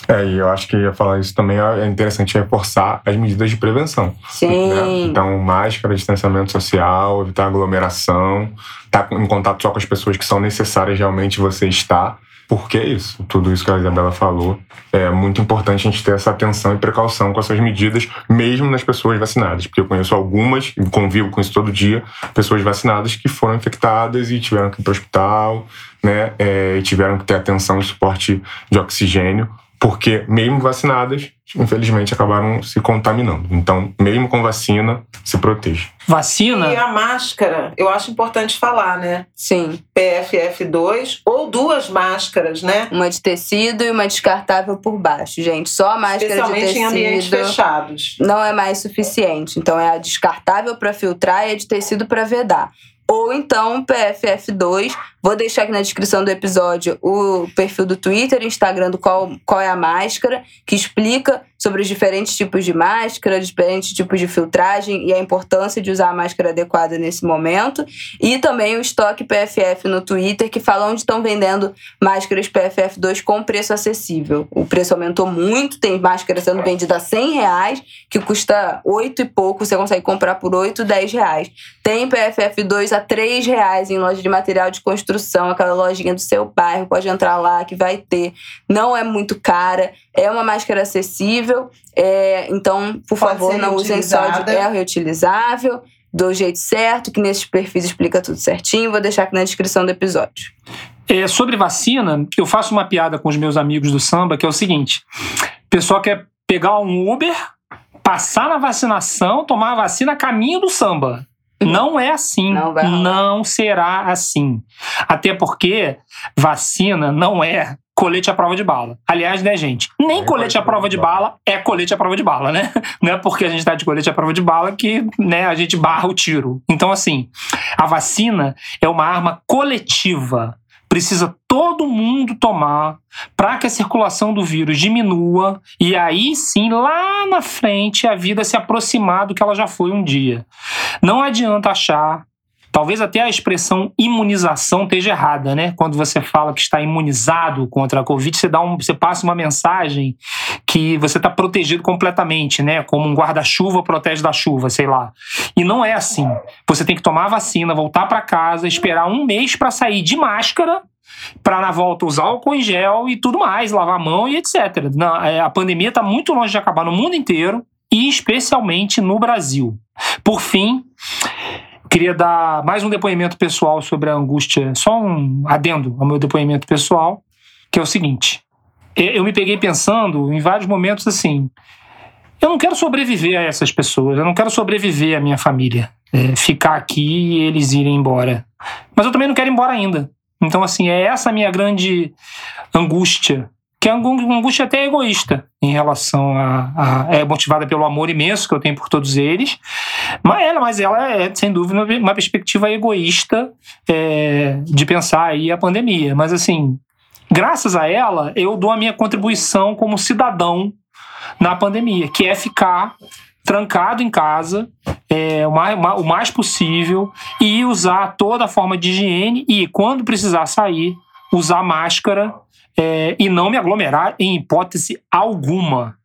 S5: É, e eu acho que ia falar isso também é interessante reforçar as medidas de prevenção.
S2: Sim.
S5: Né? Então, máscara, distanciamento social, evitar aglomeração, estar tá em contato só com as pessoas que são necessárias realmente você estar. Porque isso, tudo isso que a Isabela falou, é muito importante a gente ter essa atenção e precaução com essas medidas, mesmo nas pessoas vacinadas. Porque eu conheço algumas, convivo com isso todo dia, pessoas vacinadas que foram infectadas e tiveram que ir para o hospital, né? É, e tiveram que ter atenção e suporte de oxigênio porque mesmo vacinadas, infelizmente acabaram se contaminando. Então, mesmo com vacina, se proteja.
S4: Vacina?
S1: E a máscara, eu acho importante falar, né?
S2: Sim.
S1: PFF2 ou duas máscaras, né?
S2: Uma de tecido e uma descartável por baixo, gente. Só a máscara de tecido.
S1: em ambientes fechados.
S2: Não é mais suficiente. Então é a descartável para filtrar e a de tecido para vedar ou então PFF2. Vou deixar aqui na descrição do episódio o perfil do Twitter e Instagram do qual, qual é a máscara, que explica sobre os diferentes tipos de máscara, diferentes tipos de filtragem e a importância de usar a máscara adequada nesse momento. E também o estoque PFF no Twitter, que fala onde estão vendendo máscaras PFF2 com preço acessível. O preço aumentou muito, tem máscara sendo vendida a 100 reais, que custa 8 e pouco, você consegue comprar por 8, 10 reais. Tem PFF2 a 3 reais em loja de material de construção, aquela lojinha do seu bairro, pode entrar lá que vai ter. Não é muito cara, é uma máscara acessível, é, então, por Pode favor, não usem só de é reutilizável, do jeito certo, que nesses perfis explica tudo certinho. Vou deixar aqui na descrição do episódio.
S4: É, sobre vacina, eu faço uma piada com os meus amigos do samba, que é o seguinte: o pessoal quer pegar um Uber, passar na vacinação, tomar a vacina a caminho do samba. Não é assim. Não, não será assim. Até porque vacina não é colete à prova de bala. Aliás, né, gente? Nem é colete à prova de bala é colete à prova de bala, né? Não é porque a gente tá de colete à prova de bala que né, a gente barra o tiro. Então, assim, a vacina é uma arma coletiva. Precisa todo mundo tomar para que a circulação do vírus diminua e aí sim, lá na frente, a vida se aproximar do que ela já foi um dia. Não adianta achar Talvez até a expressão imunização esteja errada, né? Quando você fala que está imunizado contra a Covid, você, dá um, você passa uma mensagem que você está protegido completamente, né? Como um guarda-chuva protege da chuva, sei lá. E não é assim. Você tem que tomar a vacina, voltar para casa, esperar um mês para sair de máscara para na volta usar álcool em gel e tudo mais, lavar a mão e etc. É, a pandemia está muito longe de acabar no mundo inteiro e especialmente no Brasil. Por fim, Queria dar mais um depoimento pessoal sobre a angústia, só um adendo ao meu depoimento pessoal, que é o seguinte: eu me peguei pensando em vários momentos assim. Eu não quero sobreviver a essas pessoas, eu não quero sobreviver à minha família, é, ficar aqui e eles irem embora. Mas eu também não quero ir embora ainda. Então, assim, é essa a minha grande angústia que é uma angústia até egoísta em relação a, a, é motivada pelo amor imenso que eu tenho por todos eles, mas ela, mas ela é sem dúvida uma perspectiva egoísta é, de pensar aí a pandemia. Mas assim, graças a ela eu dou a minha contribuição como cidadão na pandemia, que é ficar trancado em casa é, o, mais, o mais possível e usar toda a forma de higiene e quando precisar sair usar máscara é, e não me aglomerar em hipótese alguma.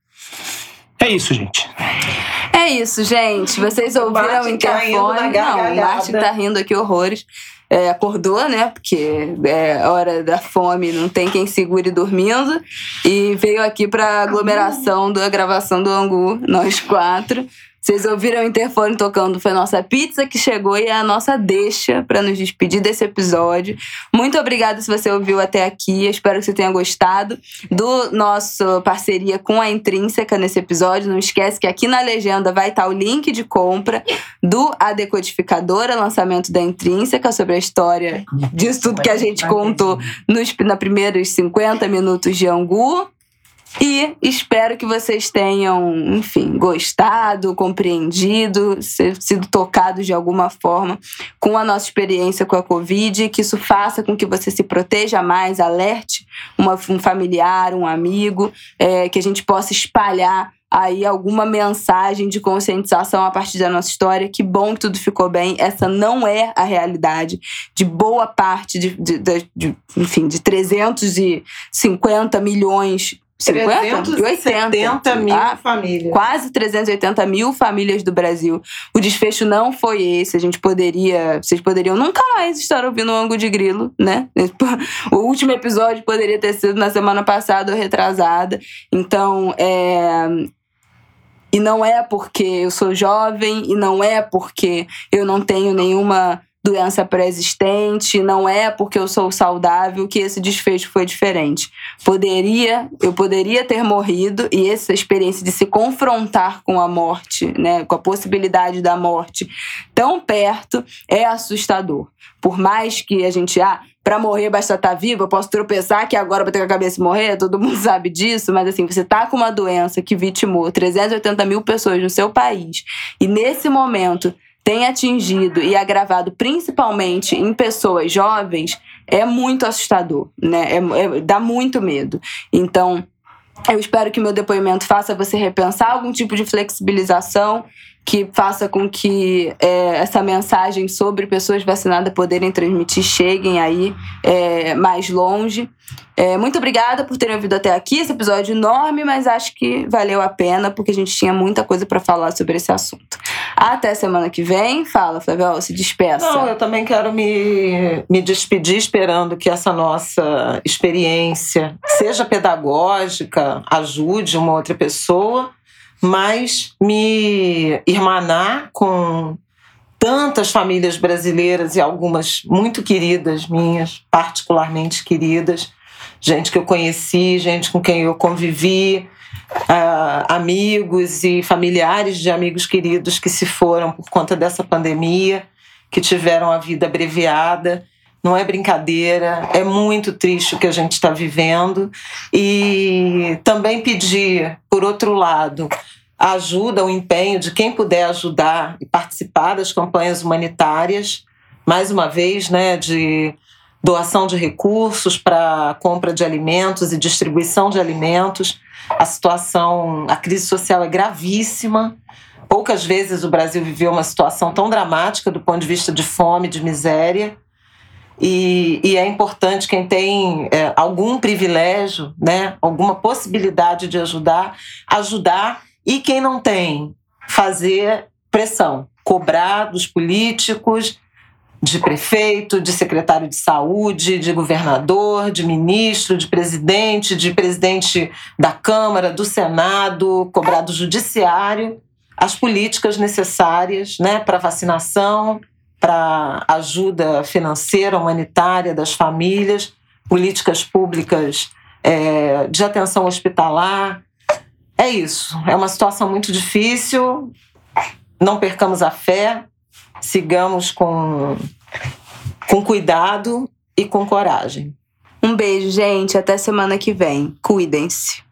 S4: É isso, gente.
S2: É isso, gente. Vocês ouviram o interfone? Não, o Martin tá rindo aqui horrores. É, acordou, né? Porque é hora da fome, não tem quem segure dormindo. E veio aqui pra aglomeração da gravação do Angu, nós quatro. Vocês ouviram o interfone tocando, foi nossa pizza que chegou e é a nossa deixa para nos despedir desse episódio. Muito obrigada se você ouviu até aqui. Espero que você tenha gostado do nosso parceria com a Intrínseca nesse episódio. Não esquece que aqui na legenda vai estar o link de compra do A Decodificadora, lançamento da Intrínseca, sobre a história disso tudo que a gente contou nos na primeiros 50 minutos de Angu. E espero que vocês tenham, enfim, gostado, compreendido, sido tocados de alguma forma com a nossa experiência com a Covid, que isso faça com que você se proteja mais, alerte uma, um familiar, um amigo, é, que a gente possa espalhar aí alguma mensagem de conscientização a partir da nossa história. Que bom que tudo ficou bem. Essa não é a realidade de boa parte de, de, de, de enfim, de 350 milhões
S1: 380 mil ah, famílias.
S2: Quase 380 mil famílias do Brasil. O desfecho não foi esse. A gente poderia. Vocês poderiam nunca mais estar ouvindo o ângulo de grilo, né? O último episódio poderia ter sido na semana passada ou retrasada. Então, é. E não é porque eu sou jovem, e não é porque eu não tenho nenhuma doença pré-existente, não é porque eu sou saudável que esse desfecho foi diferente. Poderia, eu poderia ter morrido e essa experiência de se confrontar com a morte, né, com a possibilidade da morte tão perto é assustador. Por mais que a gente ah, para morrer basta estar tá vivo, eu posso tropeçar que agora bater com a cabeça e morrer, todo mundo sabe disso, mas assim, você tá com uma doença que vitimou 380 mil pessoas no seu país e nesse momento tem atingido e agravado principalmente em pessoas jovens é muito assustador, né? É, é, dá muito medo. Então, eu espero que meu depoimento faça você repensar algum tipo de flexibilização que faça com que é, essa mensagem sobre pessoas vacinadas poderem transmitir cheguem aí é, mais longe. É, muito obrigada por terem ouvido até aqui esse episódio enorme, mas acho que valeu a pena porque a gente tinha muita coisa para falar sobre esse assunto. Até semana que vem. Fala, Flavel, se despeça.
S1: Não, eu também quero me, me despedir esperando que essa nossa experiência seja pedagógica, ajude uma outra pessoa mas me irmanar com tantas famílias brasileiras e algumas muito queridas minhas, particularmente queridas, gente que eu conheci, gente com quem eu convivi, uh, amigos e familiares de amigos queridos que se foram por conta dessa pandemia, que tiveram a vida abreviada não é brincadeira, é muito triste o que a gente está vivendo. E também pedir, por outro lado, a ajuda, o empenho de quem puder ajudar e participar das campanhas humanitárias, mais uma vez, né, de doação de recursos para compra de alimentos e distribuição de alimentos. A situação, a crise social é gravíssima. Poucas vezes o Brasil viveu uma situação tão dramática do ponto de vista de fome, de miséria. E, e, é importante quem tem é, algum privilégio, né, alguma possibilidade de ajudar, ajudar, e quem não tem, fazer pressão, cobrar dos políticos, de prefeito, de secretário de saúde, de governador, de ministro, de presidente, de presidente da Câmara, do Senado, cobrar do judiciário as políticas necessárias né, para vacinação, para ajuda financeira, humanitária das famílias, políticas públicas é, de atenção hospitalar. É isso. É uma situação muito difícil. Não percamos a fé, sigamos com, com cuidado e com coragem.
S2: Um beijo, gente. Até semana que vem. Cuidem-se.